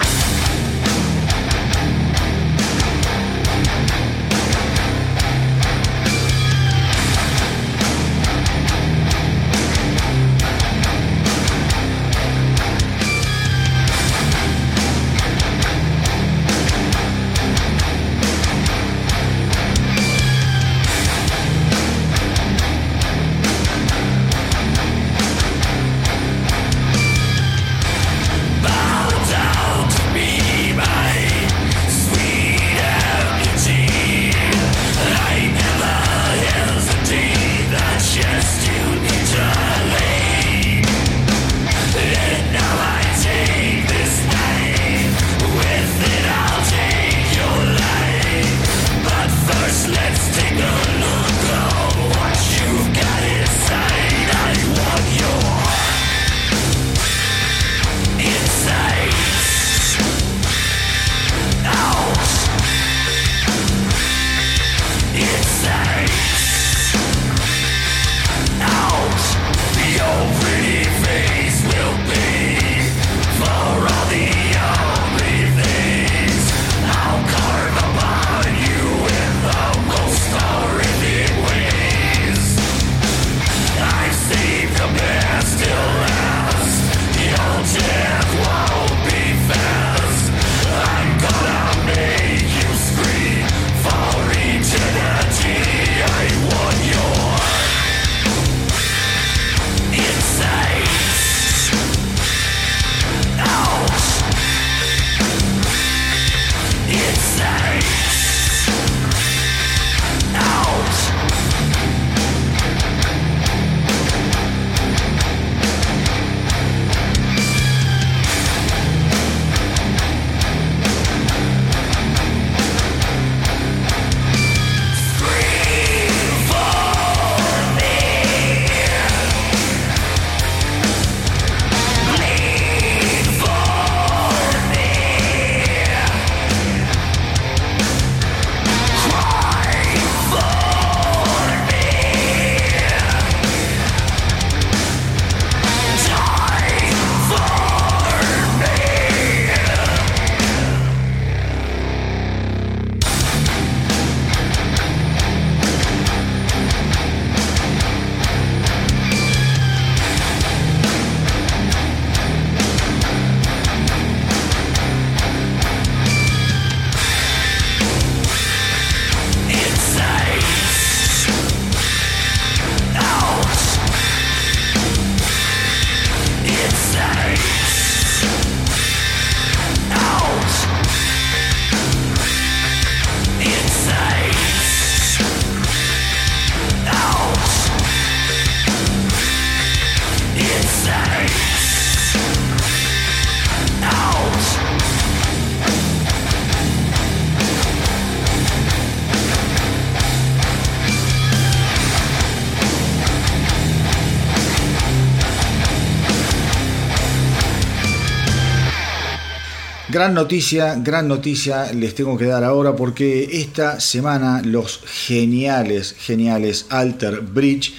Gran noticia, gran noticia les tengo que dar ahora porque esta semana los geniales, geniales Alter Bridge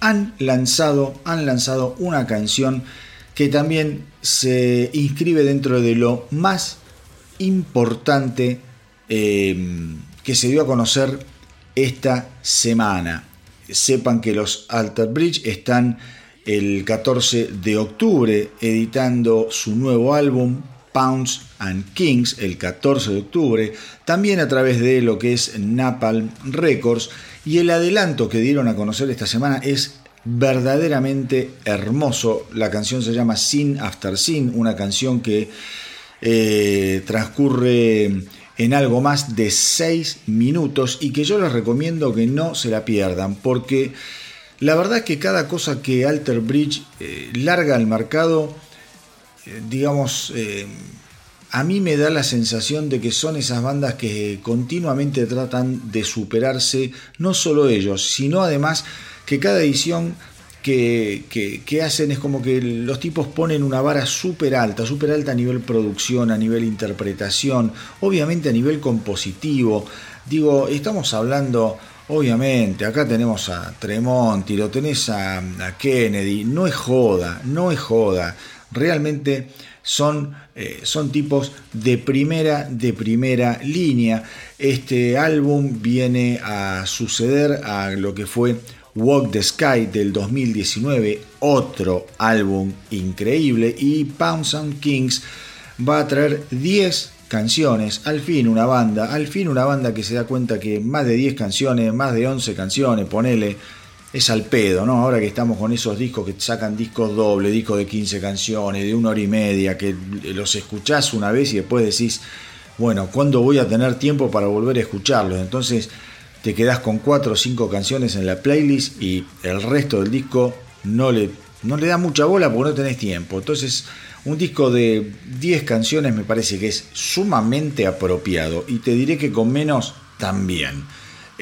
han lanzado, han lanzado una canción que también se inscribe dentro de lo más importante eh, que se dio a conocer esta semana. Sepan que los Alter Bridge están el 14 de octubre editando su nuevo álbum Pounds and Kings el 14 de octubre, también a través de lo que es Napalm Records y el adelanto que dieron a conocer esta semana es verdaderamente hermoso. La canción se llama Sin After Sin, una canción que eh, transcurre en algo más de 6 minutos y que yo les recomiendo que no se la pierdan porque la verdad es que cada cosa que Alter Bridge eh, larga al mercado eh, digamos, a mí me da la sensación de que son esas bandas que continuamente tratan de superarse, no solo ellos, sino además que cada edición que, que- hacen es como que los tipos ponen una vara súper alta, súper alta a nivel producción, a nivel interpretación, obviamente a nivel compositivo. Digo, estamos hablando, obviamente, acá tenemos a Tremonti, lo tenés a Kennedy, no es joda, no es joda. Realmente son, eh, son tipos de primera, de primera línea. Este álbum viene a suceder a lo que fue Walk the Sky del 2019, otro álbum increíble, y Pounds and Kings va a traer 10 canciones, al fin una banda, al fin una banda que se da cuenta que más de 10 canciones, más de 11 canciones, ponele, es al pedo, ¿no? Ahora que estamos con esos discos que sacan discos doble, discos de 15 canciones, de una hora y media, que los escuchás una vez y después decís, bueno, ¿cuándo voy a tener tiempo para volver a escucharlos? Entonces te quedás con 4 o 5 canciones en la playlist y el resto del disco no le, no le da mucha bola porque no tenés tiempo. Entonces, un disco de 10 canciones me parece que es sumamente apropiado y te diré que con menos también.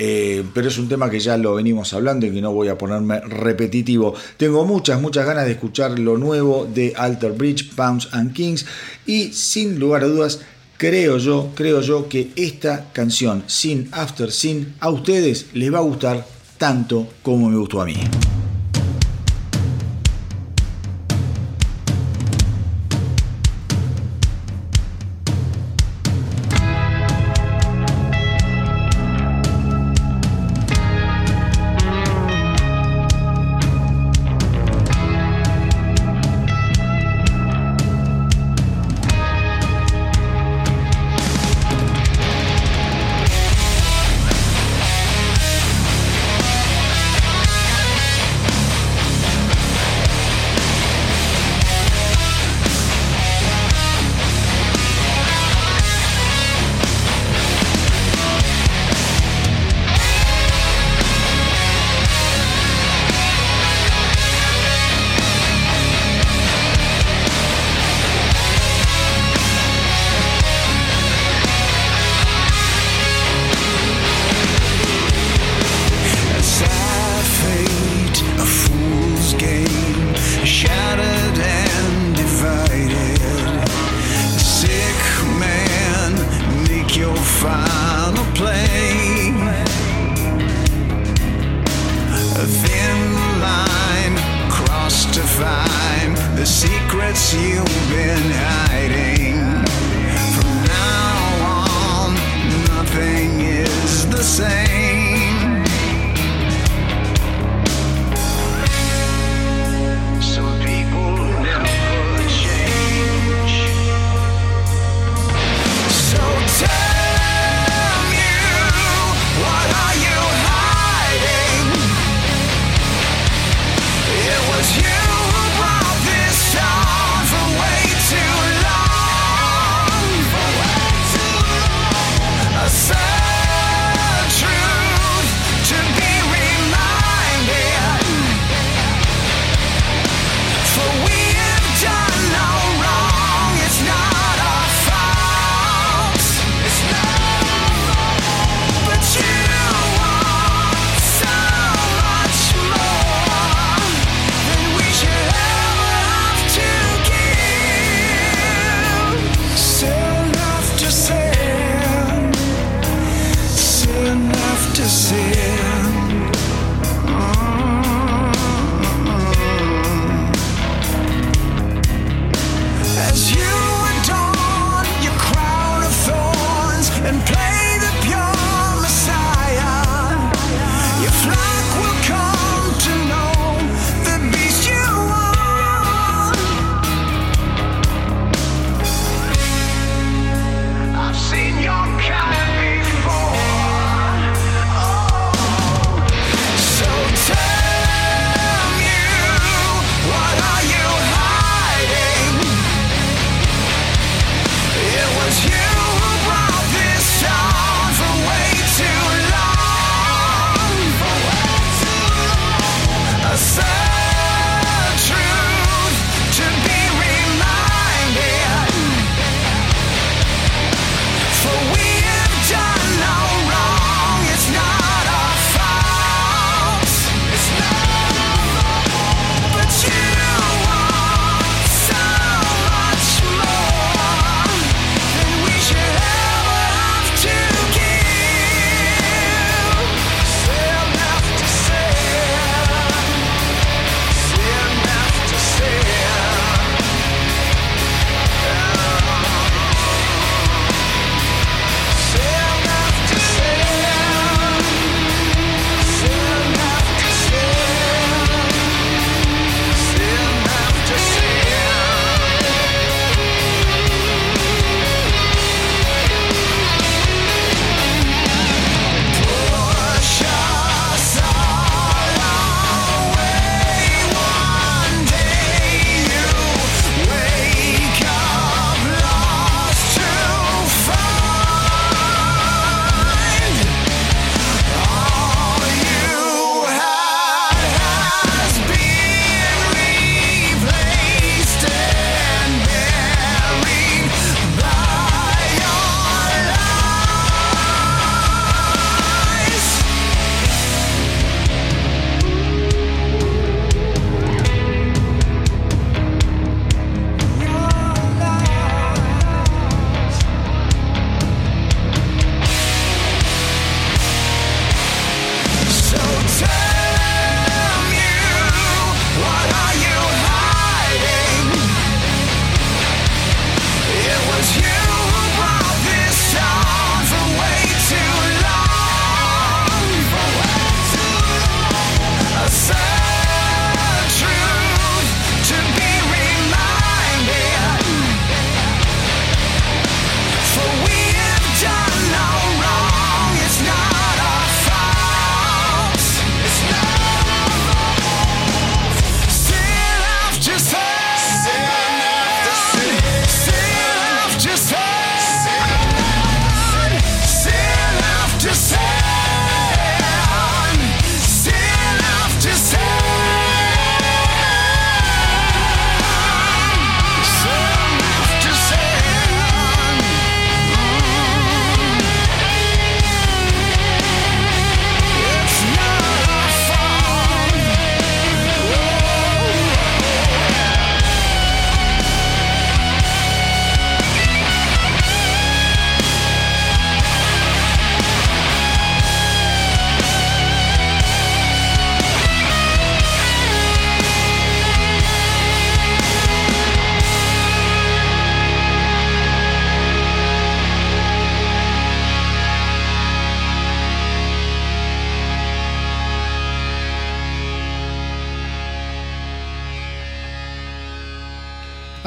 Eh, pero es un tema que ya lo venimos hablando y que no voy a ponerme repetitivo. Tengo muchas, muchas ganas de escuchar lo nuevo de Alter Bridge, Pounds and Kings y sin lugar a dudas creo yo, creo yo que esta canción Sin After Sin a ustedes les va a gustar tanto como me gustó a mí.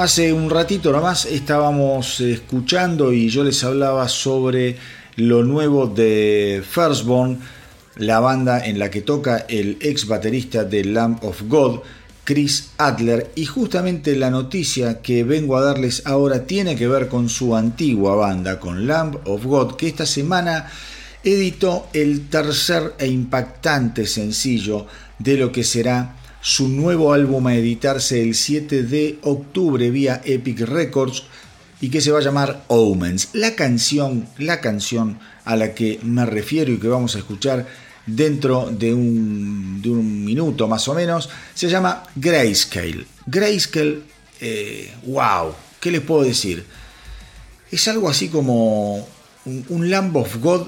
Hace un ratito nomás estábamos escuchando y yo les hablaba sobre lo nuevo de Firstborn, la banda en la que toca el ex baterista de Lamb of God, Chris Adler, y justamente la noticia que vengo a darles ahora tiene que ver con su antigua banda, con Lamb of God, que esta semana editó el tercer e impactante sencillo de lo que será su nuevo álbum a editarse el 7 de octubre vía Epic Records y que se va a llamar Omens. La canción, la canción a la que me refiero y que vamos a escuchar dentro de un, de un minuto más o menos, se llama Grayscale. Grayscale, eh, wow, ¿qué les puedo decir? Es algo así como un, Lamb of God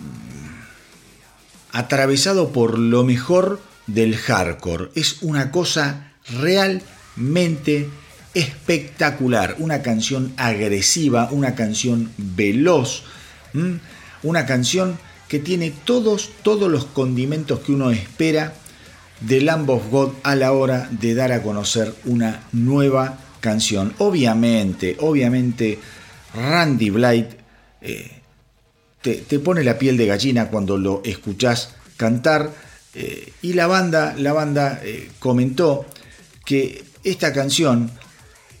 mm, atravesado por lo mejor del hardcore. Es una cosa realmente espectacular, una canción agresiva, una canción veloz, una canción que tiene todos, todos los condimentos que uno espera de Lamb of God a la hora de dar a conocer una nueva canción. Obviamente, obviamente, Randy Blight eh, te, te, pone la piel de gallina cuando lo escuchás cantar eh, y la banda, la banda eh, comentó que esta canción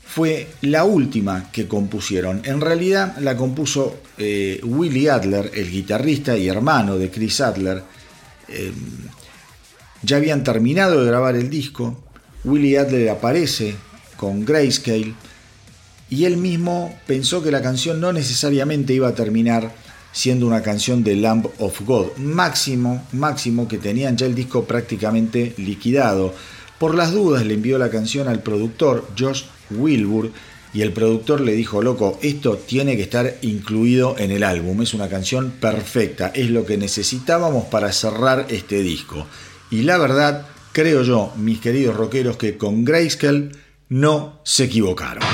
fue la última que compusieron. En realidad la compuso eh, Willie Adler, el guitarrista y hermano de Chris Adler. ya habían terminado de grabar el disco. Willie Adler aparece con Grayscale y él mismo pensó que la canción no necesariamente iba a terminar siendo una canción de Lamb of God. Máximo, máximo que tenían ya el disco prácticamente liquidado. Por las dudas le envió la canción al productor Josh Wilbur y el productor le dijo, loco, esto tiene que estar incluido en el álbum, es una canción perfecta, es lo que necesitábamos para cerrar este disco. Y la verdad, creo yo, mis queridos rockeros, que con Grayscale no se equivocaron.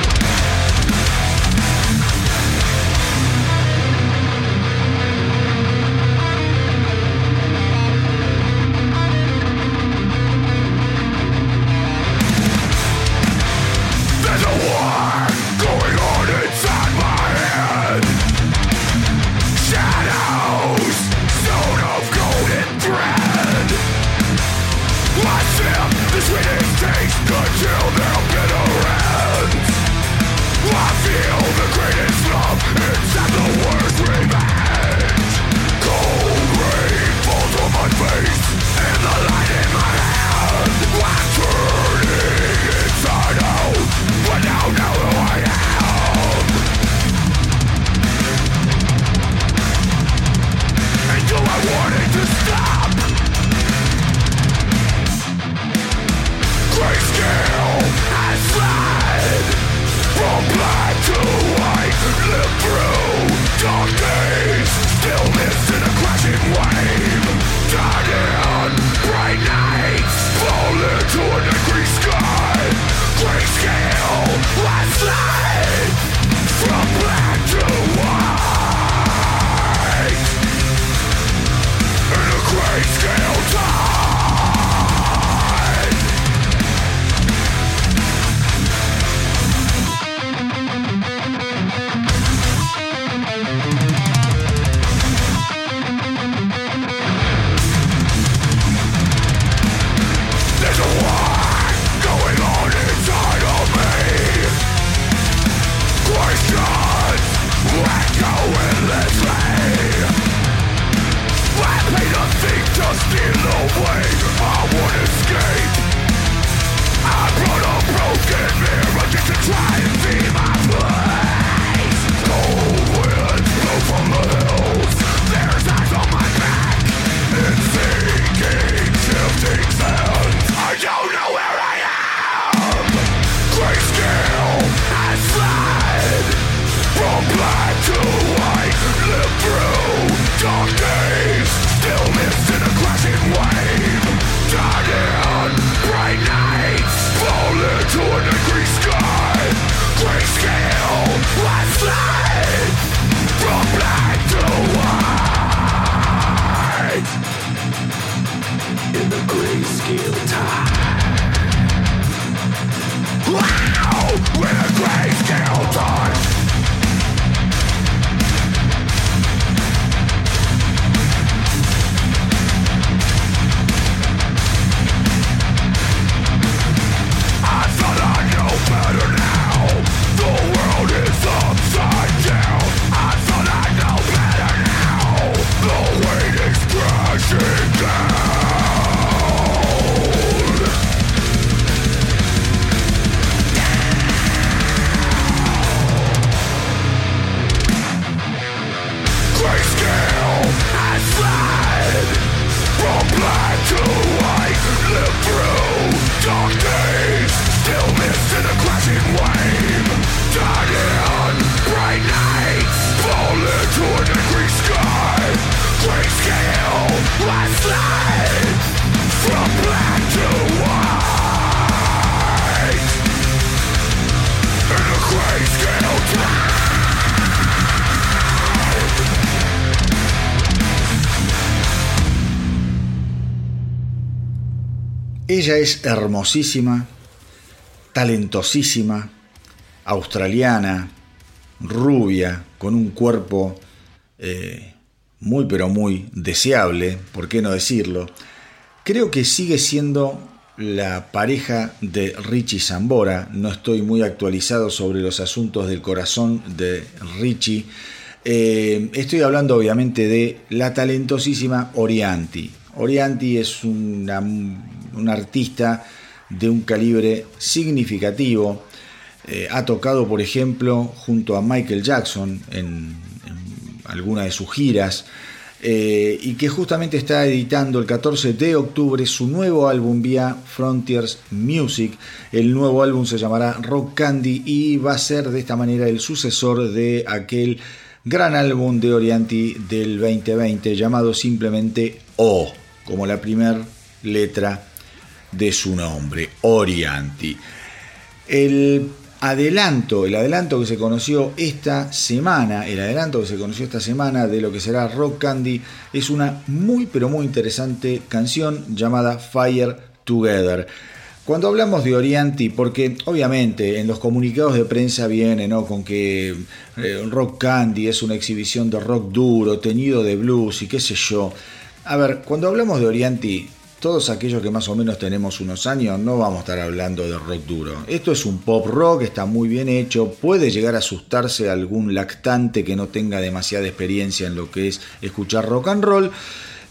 Ella es hermosísima, talentosísima, australiana, rubia, con un cuerpo eh, muy pero muy deseable, ¿por qué no decirlo? Creo que sigue siendo la pareja de Richie Zambora. No estoy muy actualizado sobre los asuntos del corazón de Richie. Eh, estoy hablando obviamente de la talentosísima Orianti. Orianti es una, un artista de un calibre significativo. Eh, ha tocado, por ejemplo, junto a Michael Jackson en, alguna de sus giras. Eh, y que justamente está editando el 14 de octubre su nuevo álbum vía Frontiers Music. El nuevo álbum se llamará Rock Candy y va a ser de esta manera el sucesor de aquel gran álbum de Orianti del 2020 llamado simplemente O, como la primera letra de su nombre, Orianti. El adelanto, el adelanto que se conoció esta semana, el adelanto que se conoció esta semana de lo que será Rock Candy es una muy pero muy interesante canción llamada Fire Together. Cuando hablamos de Orianti, porque obviamente en los comunicados de prensa viene ¿no? con que eh, Rock Candy es una exhibición de rock duro, teñido de blues y qué sé yo. A ver, cuando hablamos de Orianti, todos aquellos que más o menos tenemos unos años, no vamos a estar hablando de rock duro. Esto es un pop rock, está muy bien hecho, puede llegar a asustarse algún lactante que no tenga demasiada experiencia en lo que es escuchar rock and roll,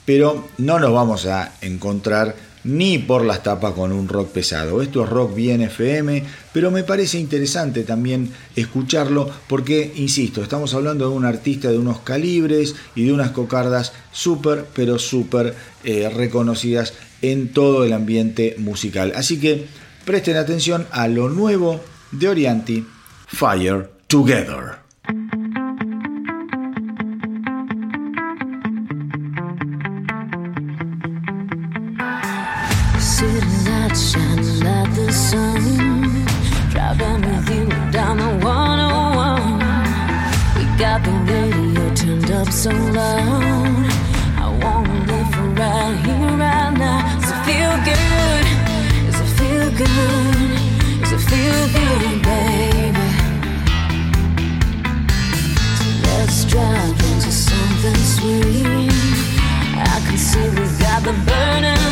pero no nos vamos a encontrar ni por las tapas con un rock pesado. Esto es rock bien FM, pero me parece interesante también escucharlo porque, insisto, estamos hablando de un artista de unos calibres y de unas cocardas súper, pero súper eh, reconocidas en todo el ambiente musical. Así que presten atención a lo nuevo de Orianti, Fire Together. So loud. I wanna live right here, right now. Does it feel good? Does it feel good? Does it feel good, baby? So let's drive into something sweet. I can see we got the burning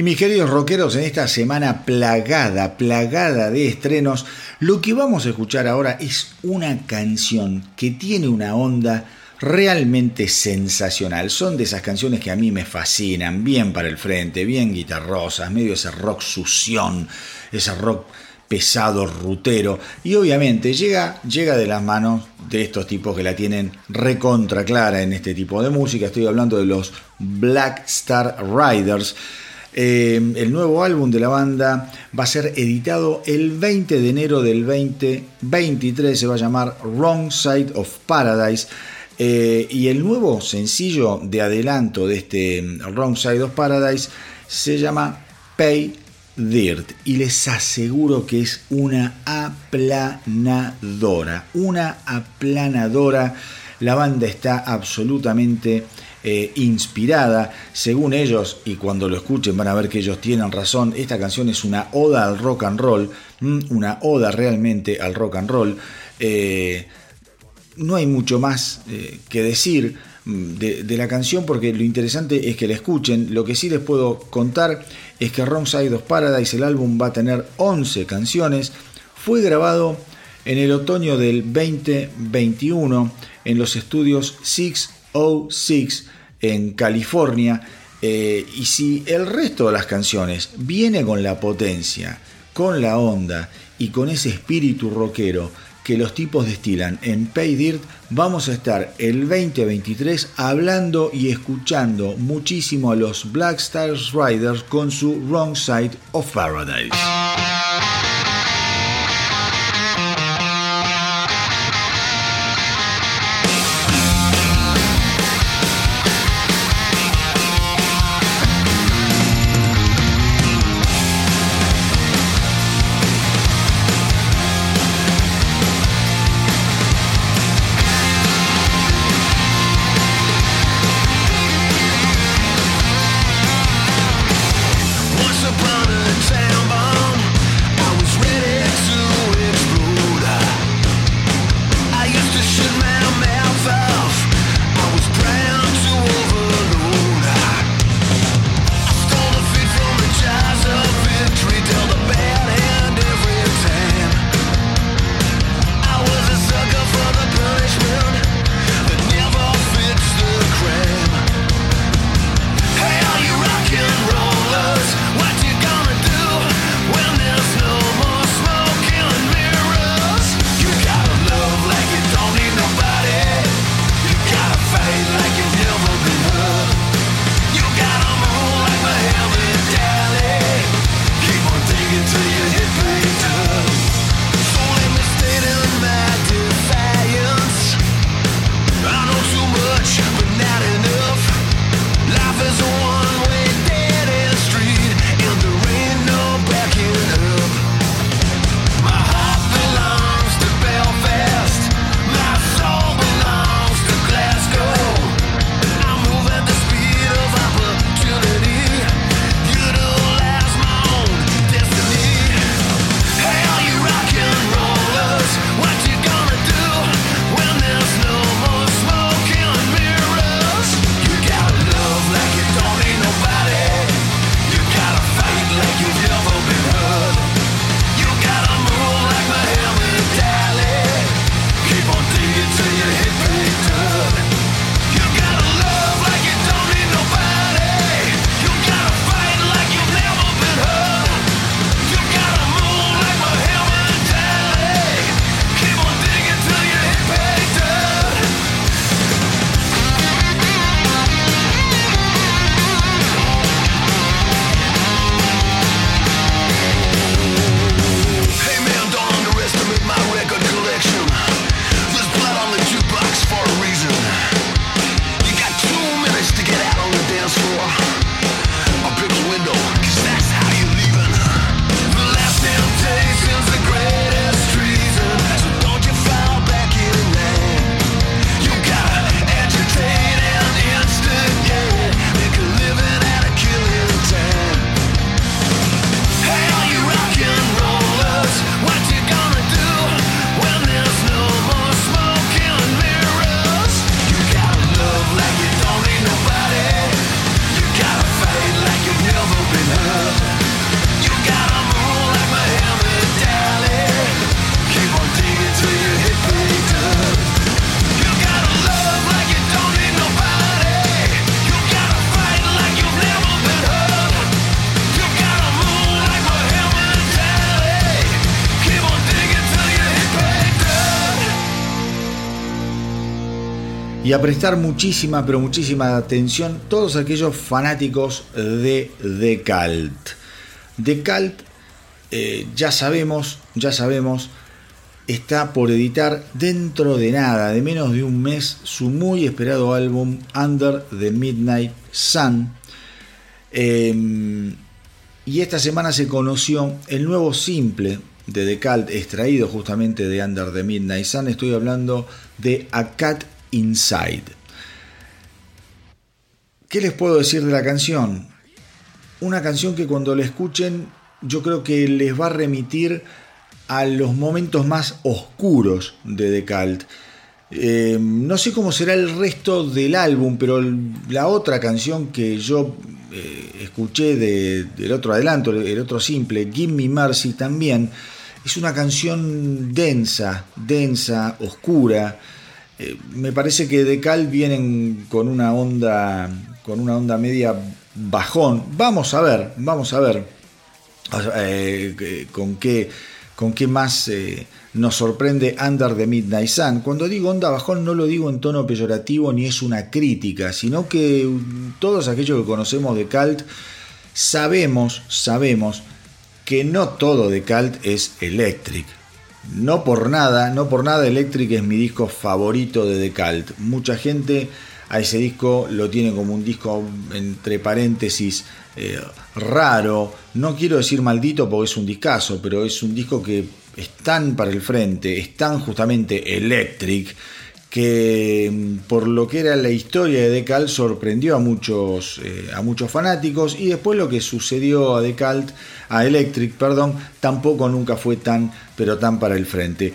Y mis queridos rockeros, en esta semana plagada, plagada de estrenos, lo que vamos a escuchar ahora es una canción que tiene una onda realmente sensacional. Son de esas canciones que a mí me fascinan, bien para el frente, bien guitarrosas, medio ese rock sución, ese rock pesado, rutero. Y obviamente llega, llega de las manos de estos tipos que la tienen recontra clara en este tipo de música. Estoy hablando de los Black Star Riders. Eh, el nuevo álbum de la banda va a ser editado el 20 de enero del 2023. Se va a llamar Wrong Side of Paradise. Eh, y el nuevo sencillo de adelanto de este Wrong Side of Paradise se llama Pay Dirt y les aseguro que es una aplanadora, una aplanadora. La banda está absolutamente eh, inspirada, según ellos, y cuando lo escuchen van a ver que ellos tienen razón, esta canción es una oda al rock and roll, una oda realmente al rock and roll. Eh, no hay mucho más eh, que decir de, de, la canción porque lo interesante es que la escuchen. Lo que sí les puedo contar es que Wrong Side of Paradise, el álbum, va a tener 11 canciones. Fue grabado en el otoño del 2021 en los estudios 606 en California. Eh, y si el resto de las canciones viene con la potencia, con la onda y con ese espíritu rockero que los tipos destilan en Pay Dirt, vamos a estar el 2023 hablando y escuchando muchísimo a los Black Stars Riders con su Wrong Side of Paradise. Y a prestar muchísima, pero muchísima atención todos aquellos fanáticos de. The Cult, eh, ya sabemos, ya sabemos, está por editar dentro de nada, de menos de un mes, su muy esperado álbum Under the Midnight Sun. Em, y esta semana se conoció el nuevo simple de The Cult, extraído justamente de Under the Midnight Sun. Estoy hablando de A Cat Inside. ¿Qué les puedo decir de la canción? Una canción que cuando la escuchen yo creo que les va a remitir a los momentos más oscuros de The Cult. Eh, no sé cómo será el resto del álbum, pero la otra canción que yo eh, escuché del otro adelanto, el otro simple, Give Me Mercy también, es una canción densa, densa, oscura. Eh, me parece que The Cult vienen con una onda, con una onda media bajón. Vamos a ver, vamos a ver con qué con qué más eh, nos sorprende Under the Midnight Sun. Cuando digo onda bajón no lo digo en tono peyorativo ni es una crítica, sino que todos aquellos que conocemos de Cult sabemos, sabemos que no todo de Cult es Electric. No por nada, no por nada Electric es mi disco favorito de The. Mucha gente a ese disco lo tiene como un disco entre paréntesis eh, raro, no quiero decir maldito porque es un discazo, pero es un disco que es tan para el frente, es tan justamente electric, que mm, por lo que era la historia de Decalt sorprendió a muchos, eh, a muchos fanáticos y después lo que sucedió a Decalt, a Electric, perdón, tampoco nunca fue tan, pero tan para el frente.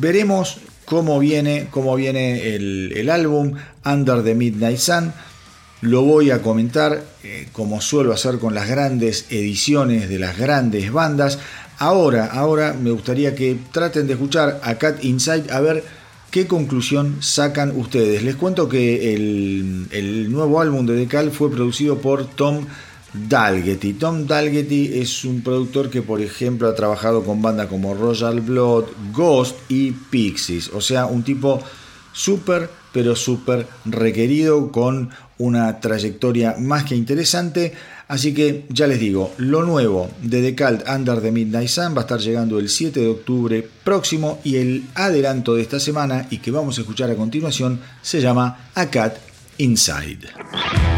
Veremos cómo viene, cómo viene el, el álbum Under the Midnight Sun. Lo voy a comentar eh, como suelo hacer con las grandes ediciones de las grandes bandas. Ahora, ahora me gustaría que traten de escuchar a Cat Inside a ver qué conclusión sacan ustedes. Les cuento que el, nuevo álbum de Decal fue producido por Tom Dalgetty. Tom Dalgetty es un productor que, por ejemplo, ha trabajado con bandas como Royal Blood, Ghost y Pixies. O sea, un tipo súper, pero súper requerido con una trayectoria más que interesante. Así que ya les digo, lo nuevo de The Cult Under the Midnight Sun va a estar llegando el 7 de octubre próximo y el adelanto de esta semana y que vamos a escuchar a continuación se llama A Cat Inside.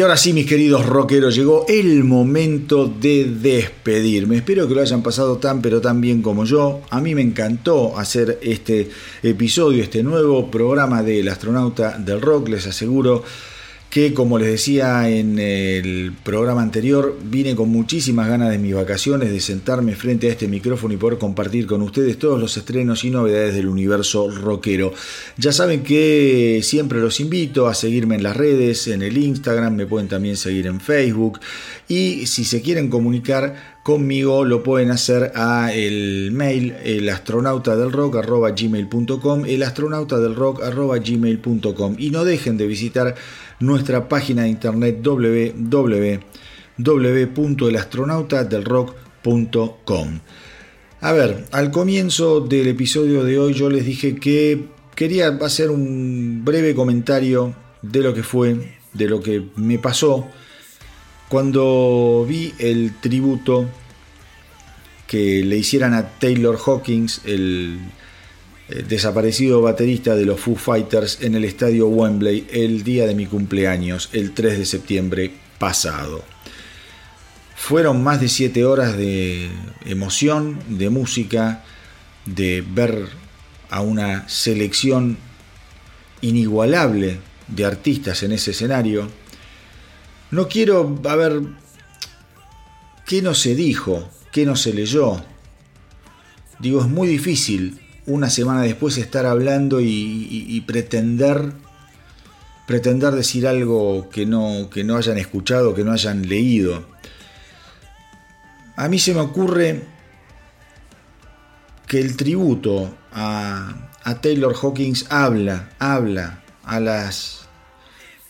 Y ahora sí, mis queridos rockeros, llegó el momento de despedirme. Espero que lo hayan pasado tan pero tan bien como yo. A mí me encantó hacer este episodio, este nuevo programa del astronauta del rock. Les aseguro que como les decía en el programa anterior, vine con muchísimas ganas de mis vacaciones, de sentarme frente a este micrófono y poder compartir con ustedes todos los estrenos y novedades del universo rockero. Ya saben que siempre los invito a seguirme en las redes, en el Instagram, me pueden también seguir en Facebook y si se quieren comunicar conmigo lo pueden hacer a el mail el astronauta del rock gmail.com el astronauta del rock gmail.com y no dejen de visitar nuestra página de internet www.elastronautadelrock.com. A ver, al comienzo del episodio de hoy yo les dije que quería hacer un breve comentario de lo que fue, de lo que me pasó cuando vi el tributo que le hicieran a Taylor Hawkins, el desaparecido baterista de los Foo Fighters en el estadio Wembley el día de mi cumpleaños, el 3 de septiembre pasado. Fueron más de 7 horas de emoción, de música, de ver a una selección inigualable de artistas en ese escenario. No quiero, ver, ¿qué no se dijo? ¿Qué no se leyó? Digo, es muy difícil una semana después estar hablando y, pretender pretender decir algo que no, que no hayan escuchado, que no hayan leído. A mí se me ocurre que el tributo a, Taylor Hawkins habla, habla a las,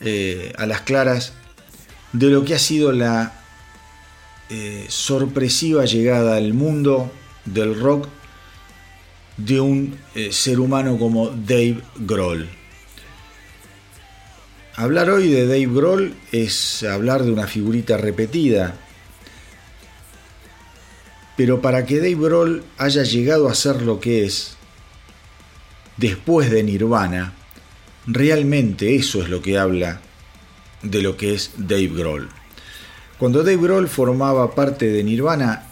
eh, a las claras de lo que ha sido la eh, sorpresiva llegada al mundo del rock de un eh, ser humano como Dave Grohl. Hablar hoy de Dave Grohl es hablar de una figurita repetida, pero para que Dave Grohl haya llegado a ser lo que es después de Nirvana, realmente eso es lo que habla de lo que es Dave Grohl. Cuando Dave Grohl formaba parte de Nirvana,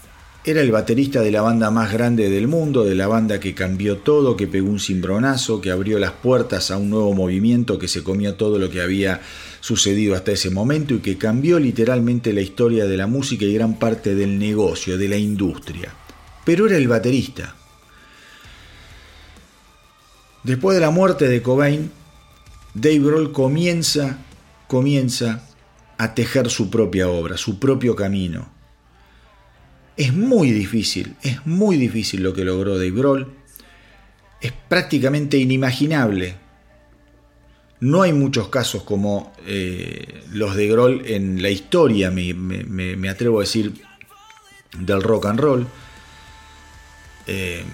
era el baterista de la banda más grande del mundo, de la banda que cambió todo, que pegó un cimbronazo, que abrió las puertas a un nuevo movimiento que se comía todo lo que había sucedido hasta ese momento y que cambió literalmente la historia de la música y gran parte del negocio, de la industria. Pero era el baterista. Después de la muerte de Cobain, Dave Grohl comienza, comienza a tejer su propia obra, su propio camino es muy difícil, es muy difícil lo que logró Dave Grohl. Es prácticamente inimaginable. No hay muchos casos como eh, los de Grohl en la historia, me, atrevo a decir, del rock and roll. Eh,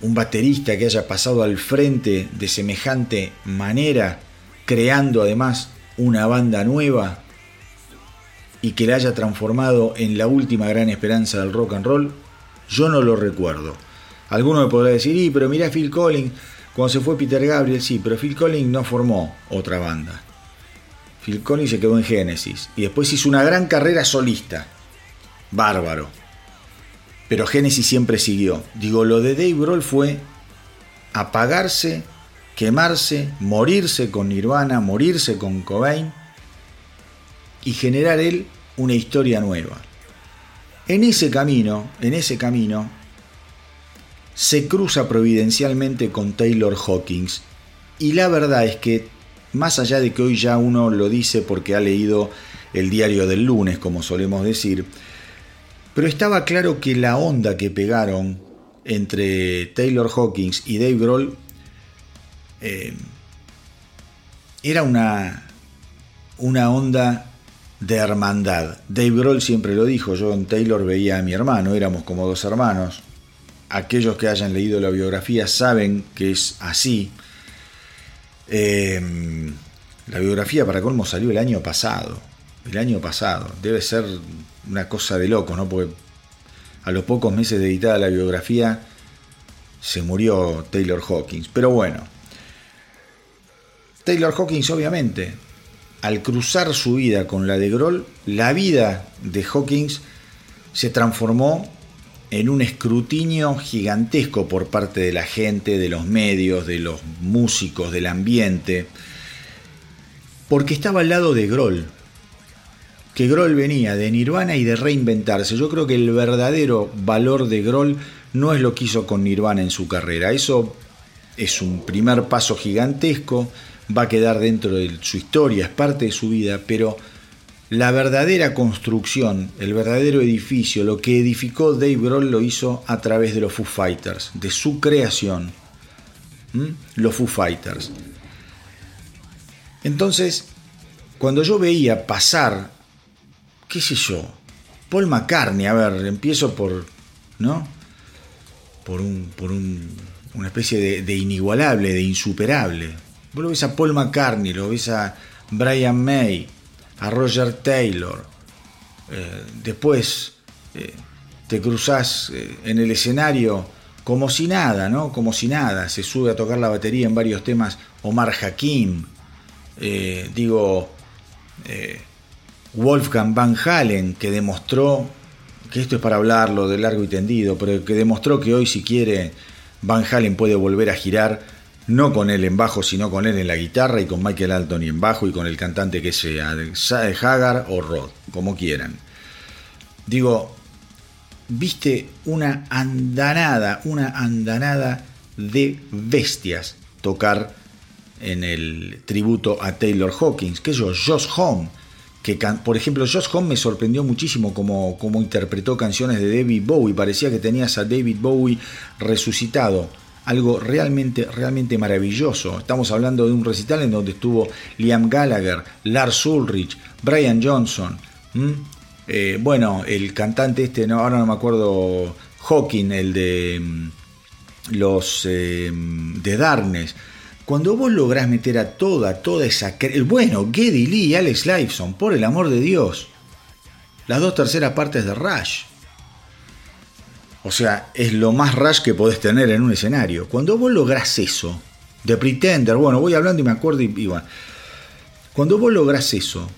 un baterista que haya pasado al frente de semejante manera, creando además una banda nueva, y que la haya transformado en la última gran esperanza del rock and roll, yo no lo recuerdo. Alguno me podrá decir, y pero mira Phil Collins, cuando se fue Peter Gabriel, sí, pero Phil Collins no formó otra banda. Phil Collins se quedó en Genesis y después hizo una gran carrera solista. Bárbaro. Pero Genesis siempre siguió. Digo, lo de Dave Grohl fue apagarse, quemarse, morirse con Nirvana, morirse con Cobain y generar él una historia nueva. En ese camino, en ese camino, se cruza providencialmente con Taylor Hawkins y la verdad es que más allá de que hoy ya uno lo dice porque ha leído el diario del lunes, como solemos decir, pero estaba claro que la onda que pegaron entre Taylor Hawkins y Dave Grohl eh, era una, una onda de hermandad. Dave Grohl siempre lo dijo, yo en Taylor veía a mi hermano, éramos como dos hermanos. Aquellos que hayan leído la biografía saben que es así. Em, la biografía para colmo salió el año pasado. El año pasado. Debe ser una cosa de loco, ¿no? Porque a los pocos meses de editada la biografía se murió Taylor Hawkins. Pero bueno. Taylor Hawkins obviamente al cruzar su vida con la de Grohl, la vida de Hawkins se transformó en un escrutinio gigantesco por parte de la gente, de los medios, de los músicos, del ambiente, porque estaba al lado de Grohl, que Grohl venía de Nirvana y de reinventarse. Yo creo que el verdadero valor de Grohl no es lo que hizo con Nirvana en su carrera. Eso es un primer paso gigantesco, va a quedar dentro de su historia, es parte de su vida, pero la verdadera construcción, el verdadero edificio, lo que edificó Dave Grohl lo hizo a través de los Foo Fighters, de su creación. Los Foo Fighters. Entonces, cuando yo veía pasar, qué sé yo, Paul McCartney, a ver, empiezo por, ¿no? Por un, por un, una especie de, de inigualable, de insuperable. Vos lo ves a Paul McCartney, lo ves a Brian May, a Roger Taylor. Eh, después eh, te cruzás eh, en el escenario como si nada, ¿no? Como si nada. Se sube a tocar la batería en varios temas Omar Hakim. Digo, Wolfgang Van Halen, que demostró, que esto es para hablarlo de largo y tendido, pero que demostró que hoy si quiere Van Halen puede volver a girar, no con él en bajo, sino con él en la guitarra y con Michael Anthony en bajo y con el cantante que sea, Hagar o Rod, como quieran. Digo, viste una andanada, una andanada de bestias tocar en el tributo a Taylor Hawkins, que yo, Josh Home, que por ejemplo Josh Home me sorprendió muchísimo como, como interpretó canciones de David Bowie, parecía que tenías a David Bowie resucitado, algo realmente, realmente maravilloso. Estamos hablando de un recital en donde estuvo Liam Gallagher, Lars Ulrich, Brian Johnson, eh, bueno, el cantante este, no, ahora no me acuerdo, Hawking, el de mm, los eh, de Darkness. Cuando vos lográs meter a toda, toda esa... Bueno, Geddy Lee y Alex Lifeson, por el amor de Dios. Las dos terceras partes de Rush. O sea, es lo más Rush que podés tener en un escenario. Cuando vos lográs eso, de Pretender, bueno, voy hablando y me acuerdo y. Cuando vos lográs eso,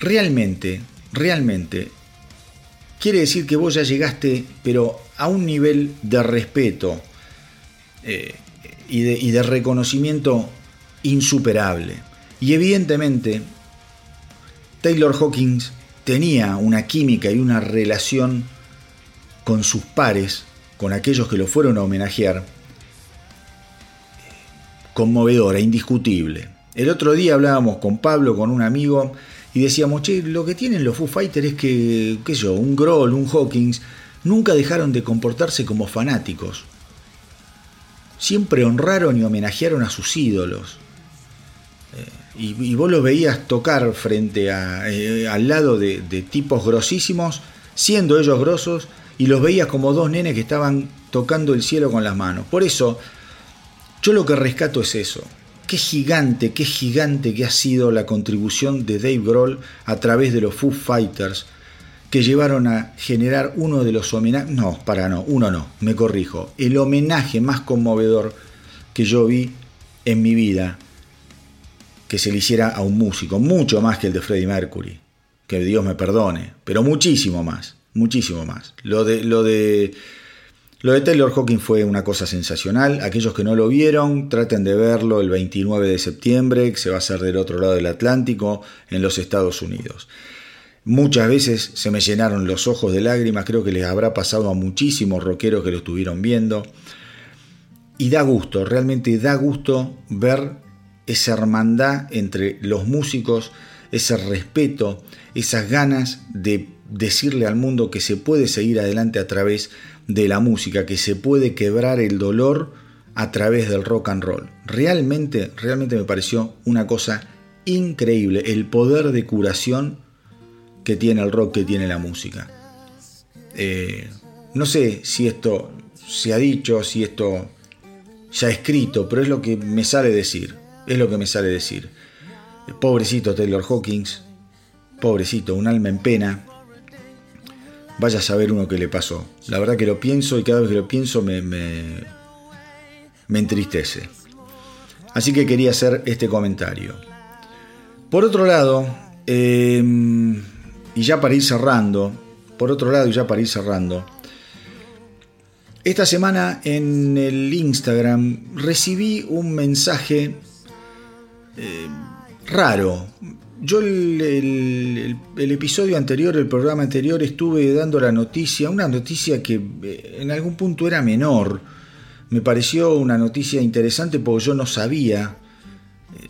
realmente, realmente, quiere decir que vos ya llegaste, pero a un nivel de respeto eh, y, de, y de reconocimiento insuperable. Y evidentemente, Taylor Hawkins tenía una química y una relación con sus pares, con aquellos que lo fueron a homenajear, conmovedora, indiscutible. El otro día hablábamos con Pablo, con un amigo, y decíamos, che, lo que tienen los Foo Fighters es que, qué sé yo, un Grohl, un Hawkins, nunca dejaron de comportarse como fanáticos. Siempre honraron y homenajearon a sus ídolos. Eh, y, vos los veías tocar frente a, eh, al lado de, de tipos grosísimos, siendo ellos grosos, y los veías como dos nenes que estaban tocando el cielo con las manos. Por eso, yo lo que rescato es eso. Qué gigante, qué gigante que ha sido la contribución de Dave Grohl a través de los Foo Fighters, que llevaron a generar uno de los homenajes, no, para no, uno no, me corrijo, el homenaje más conmovedor que yo vi en mi vida que se le hiciera a un músico, mucho más que el de Freddie Mercury, que Dios me perdone, pero muchísimo más, muchísimo más. Lo de, lo de lo de Taylor Hawkins fue una cosa sensacional. Aquellos que no lo vieron, traten de verlo el 29 de septiembre, que se va a hacer del otro lado del Atlántico, en los Estados Unidos. Muchas veces se me llenaron los ojos de lágrimas, creo que les habrá pasado a muchísimos rockeros que lo estuvieron viendo. Y da gusto, realmente da gusto ver esa hermandad entre los músicos, ese respeto, esas ganas de decirle al mundo que se puede seguir adelante a través de la música, que se puede quebrar el dolor a través del rock and roll. Realmente, realmente me pareció una cosa increíble el poder de curación que tiene el rock, que tiene la música. Eh, no sé si esto se ha dicho, si esto se ha escrito, pero es lo que me sale decir. Es lo que me sale decir. Pobrecito Taylor Hawkins, pobrecito, un alma en pena, vaya a saber uno qué le pasó. La verdad que lo pienso y cada vez que lo pienso me, me, entristece. Así que quería hacer este comentario. Por otro lado, eh, y ya para ir cerrando, por otro lado, y ya para ir cerrando, esta semana en el Instagram recibí un mensaje eh, raro. Yo el, episodio anterior, el programa anterior, estuve dando la noticia, una noticia que eh, en algún punto era menor. Me pareció una noticia interesante porque yo no sabía. eh,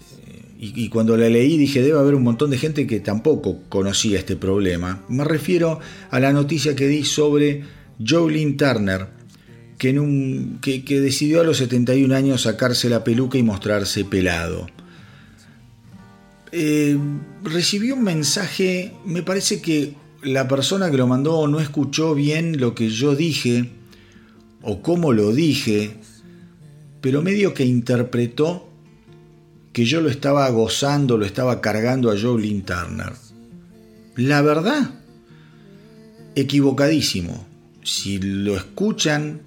Y, y cuando la leí dije, debe haber un montón de gente que tampoco conocía este problema. Me refiero a la noticia que di sobre Jolene Turner, que, en un- que- que decidió a los 71 años sacarse la peluca y mostrarse pelado. Eh, recibí un mensaje, me parece que la persona que lo mandó no escuchó bien lo que yo dije o cómo lo dije, pero medio que interpretó que yo lo estaba gozando, lo estaba cargando a Jolene Turner. La verdad, equivocadísimo. Si lo escuchan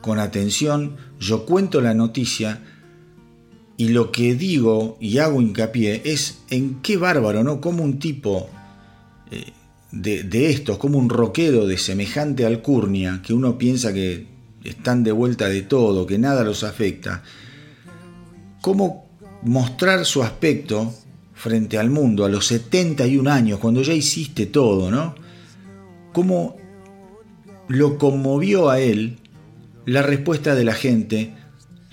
con atención, yo cuento la noticia y lo que digo y hago hincapié es en qué bárbaro, ¿no? Como un tipo eh, de, estos, como un rockero de semejante alcurnia, que uno piensa que están de vuelta de todo, que nada los afecta, cómo mostrar su aspecto frente al mundo a los 71 años, cuando ya hiciste todo, ¿no? Cómo lo conmovió a él la respuesta de la gente,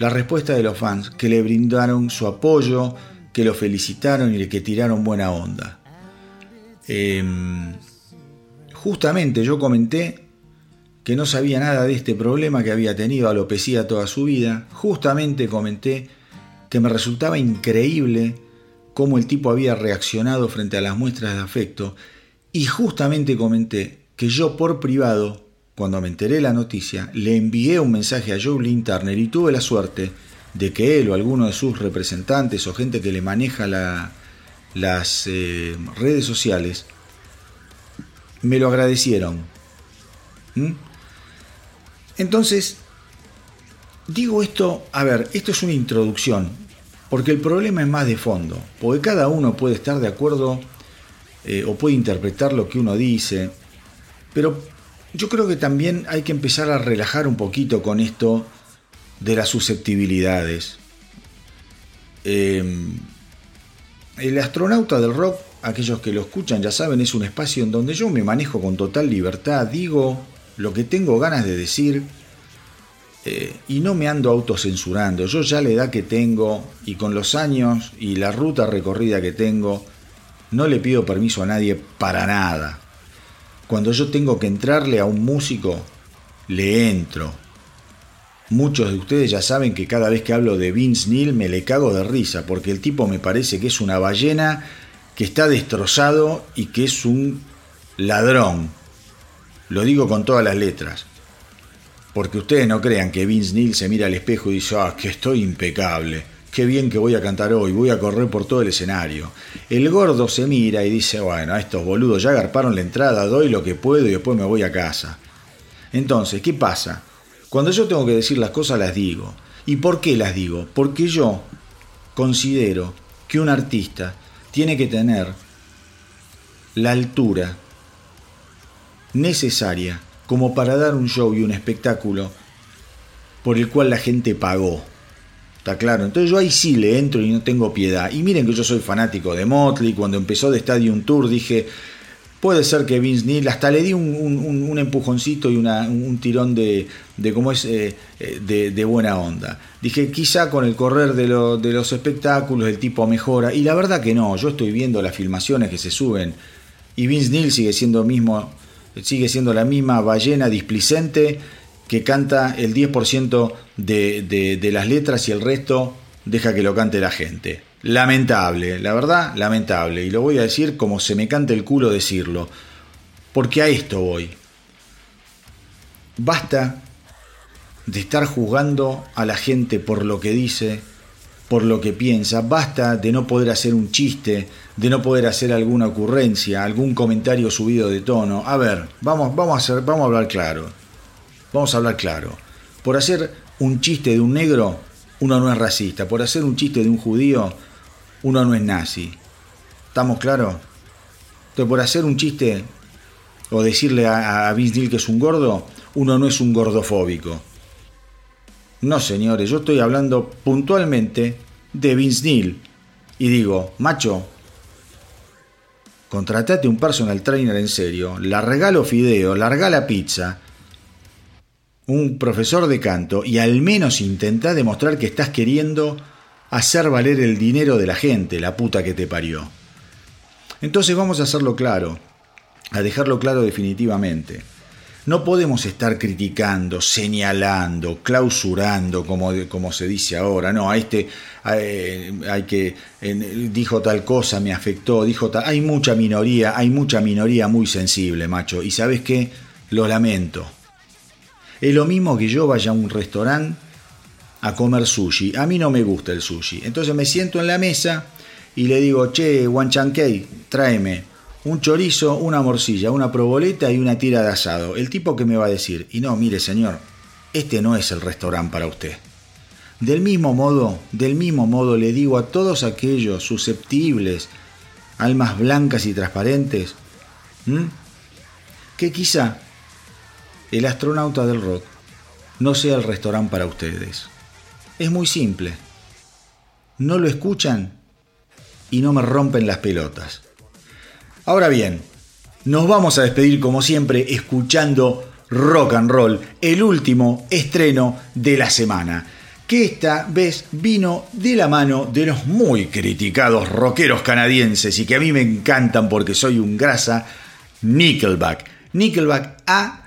la respuesta de los fans, que le brindaron su apoyo, que lo felicitaron y que tiraron buena onda. Em, justamente yo comenté que no sabía nada de este problema que había tenido alopecia toda su vida. Justamente comenté que me resultaba increíble cómo el tipo había reaccionado frente a las muestras de afecto. Y justamente comenté que yo por privado, cuando me enteré de la noticia, le envié un mensaje a Jolene Turner y tuve la suerte de que él o alguno de sus representantes o gente que le maneja la- las eh, redes sociales me lo agradecieron. ¿Mm? Entonces, digo esto, a ver, esto es una introducción, porque el problema es más de fondo, porque cada uno puede estar de acuerdo eh, o puede interpretar lo que uno dice, pero yo creo que también hay que empezar a relajar un poquito con esto de las susceptibilidades. Eh, el astronauta del rock, aquellos que lo escuchan ya saben, es un espacio en donde yo me manejo con total libertad, digo lo que tengo ganas de decir eh, y no me ando autocensurando. Yo ya la edad que tengo y con los años y la ruta recorrida que tengo, no le pido permiso a nadie para nada. Cuando yo tengo que entrarle a un músico, le entro. Muchos de ustedes ya saben que cada vez que hablo de Vince Neil me le cago de risa, porque el tipo me parece que es una ballena que está destrozado y que es un ladrón. Lo digo con todas las letras. Porque ustedes no crean que Vince Neil se mira al espejo y dice, ah, que estoy impecable, qué bien que voy a cantar hoy, voy a correr por todo el escenario. El gordo se mira y dice, bueno, estos boludos ya agarparon la entrada, doy lo que puedo y después me voy a casa. Entonces, ¿qué pasa? Cuando yo tengo que decir las cosas las digo. ¿Y por qué las digo? Porque yo considero que un artista tiene que tener la altura necesaria como para dar un show y un espectáculo por el cual la gente pagó. ¿Está claro? Entonces yo ahí sí le entro y no tengo piedad. Y miren que yo soy fanático de Motley. Cuando empezó de Stadium Tour dije, puede ser que Vince Neil, hasta le di un, empujoncito y un tirón de, de cómo es, eh, eh, de, buena onda. Dije, quizá con el correr de los espectáculos el tipo mejora. Y la verdad que no, yo estoy viendo las filmaciones que se suben. Y Vince Neil sigue siendo mismo, sigue siendo la misma ballena displicente que canta el 10% de, de- las letras y el resto deja que lo cante la gente. Lamentable, la verdad, lamentable. Y lo voy a decir como se me canta el culo decirlo. Porque a esto voy. Basta de estar juzgando a la gente por lo que dice, por lo que piensa. Basta de no poder hacer un chiste, de no poder hacer alguna ocurrencia, algún comentario subido de tono. A ver, vamos, vamos a hacer, vamos a hablar claro. Vamos a hablar claro. Por hacer un chiste de un negro, uno no es racista. Por hacer un chiste de un judío, uno no es nazi. ¿Estamos claros? Entonces, por hacer un chiste o decirle a, a Vince Neil que es un gordo, uno no es un gordofóbico. No, señores, yo estoy hablando puntualmente de Vince Neil. Y digo, macho, contratate un personal trainer en serio, la regalo fideo, larga la pizza, un profesor de canto y al menos intentá demostrar que estás queriendo hacer valer el dinero de la gente, la puta que te parió. Entonces vamos a hacerlo claro, a dejarlo claro definitivamente. No podemos estar criticando, señalando, clausurando, como, como se dice ahora. No, a este eh, hay que dijo tal cosa, me afectó, dijo tal. Hay mucha minoría, hay mucha minoría muy sensible, macho. Y sabes qué, lo lamento. Es lo mismo que yo vaya a un restaurante a comer sushi. A mí no me gusta el sushi. Entonces me siento en la mesa y le digo, che, Wanchankei, tráeme un chorizo, una morcilla, una proboleta y una tira de asado. El tipo que me va a decir, y no, mire señor, este no es el restaurante para usted. Del mismo modo, del mismo modo le digo a todos aquellos susceptibles, almas blancas y transparentes, que quizá el astronauta del rock no sea el restaurante para ustedes. Es muy simple. No lo escuchan y no me rompen las pelotas. Ahora bien, nos vamos a despedir como siempre escuchando Rock and Roll, el último estreno de la semana, que esta vez vino de la mano de los muy criticados rockeros canadienses y que a mí me encantan porque soy un grasa, Nickelback. Nickelback ha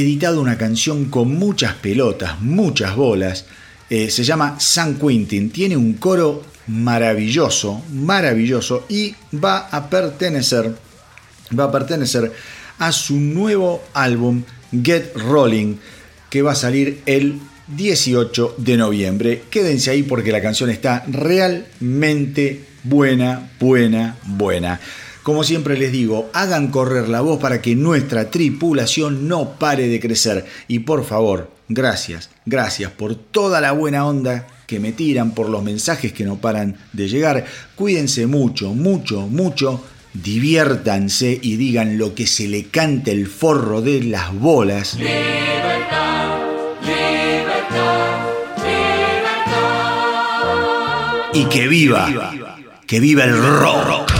editado una canción con muchas pelotas, muchas bolas, eh, se llama San Quentin, tiene un coro maravilloso, maravilloso y va a pertenecer, va a pertenecer a su nuevo álbum Get Rolling que va a salir el 18 de noviembre. Quédense ahí porque la canción está realmente buena, buena, buena. Como siempre les digo, hagan correr la voz para que nuestra tripulación no pare de crecer. Y por favor, gracias, gracias por toda la buena onda que me tiran, por los mensajes que no paran de llegar. Cuídense mucho, mucho, mucho. Diviértanse y digan lo que se le cante el forro de las bolas. Y que viva, que viva el rock.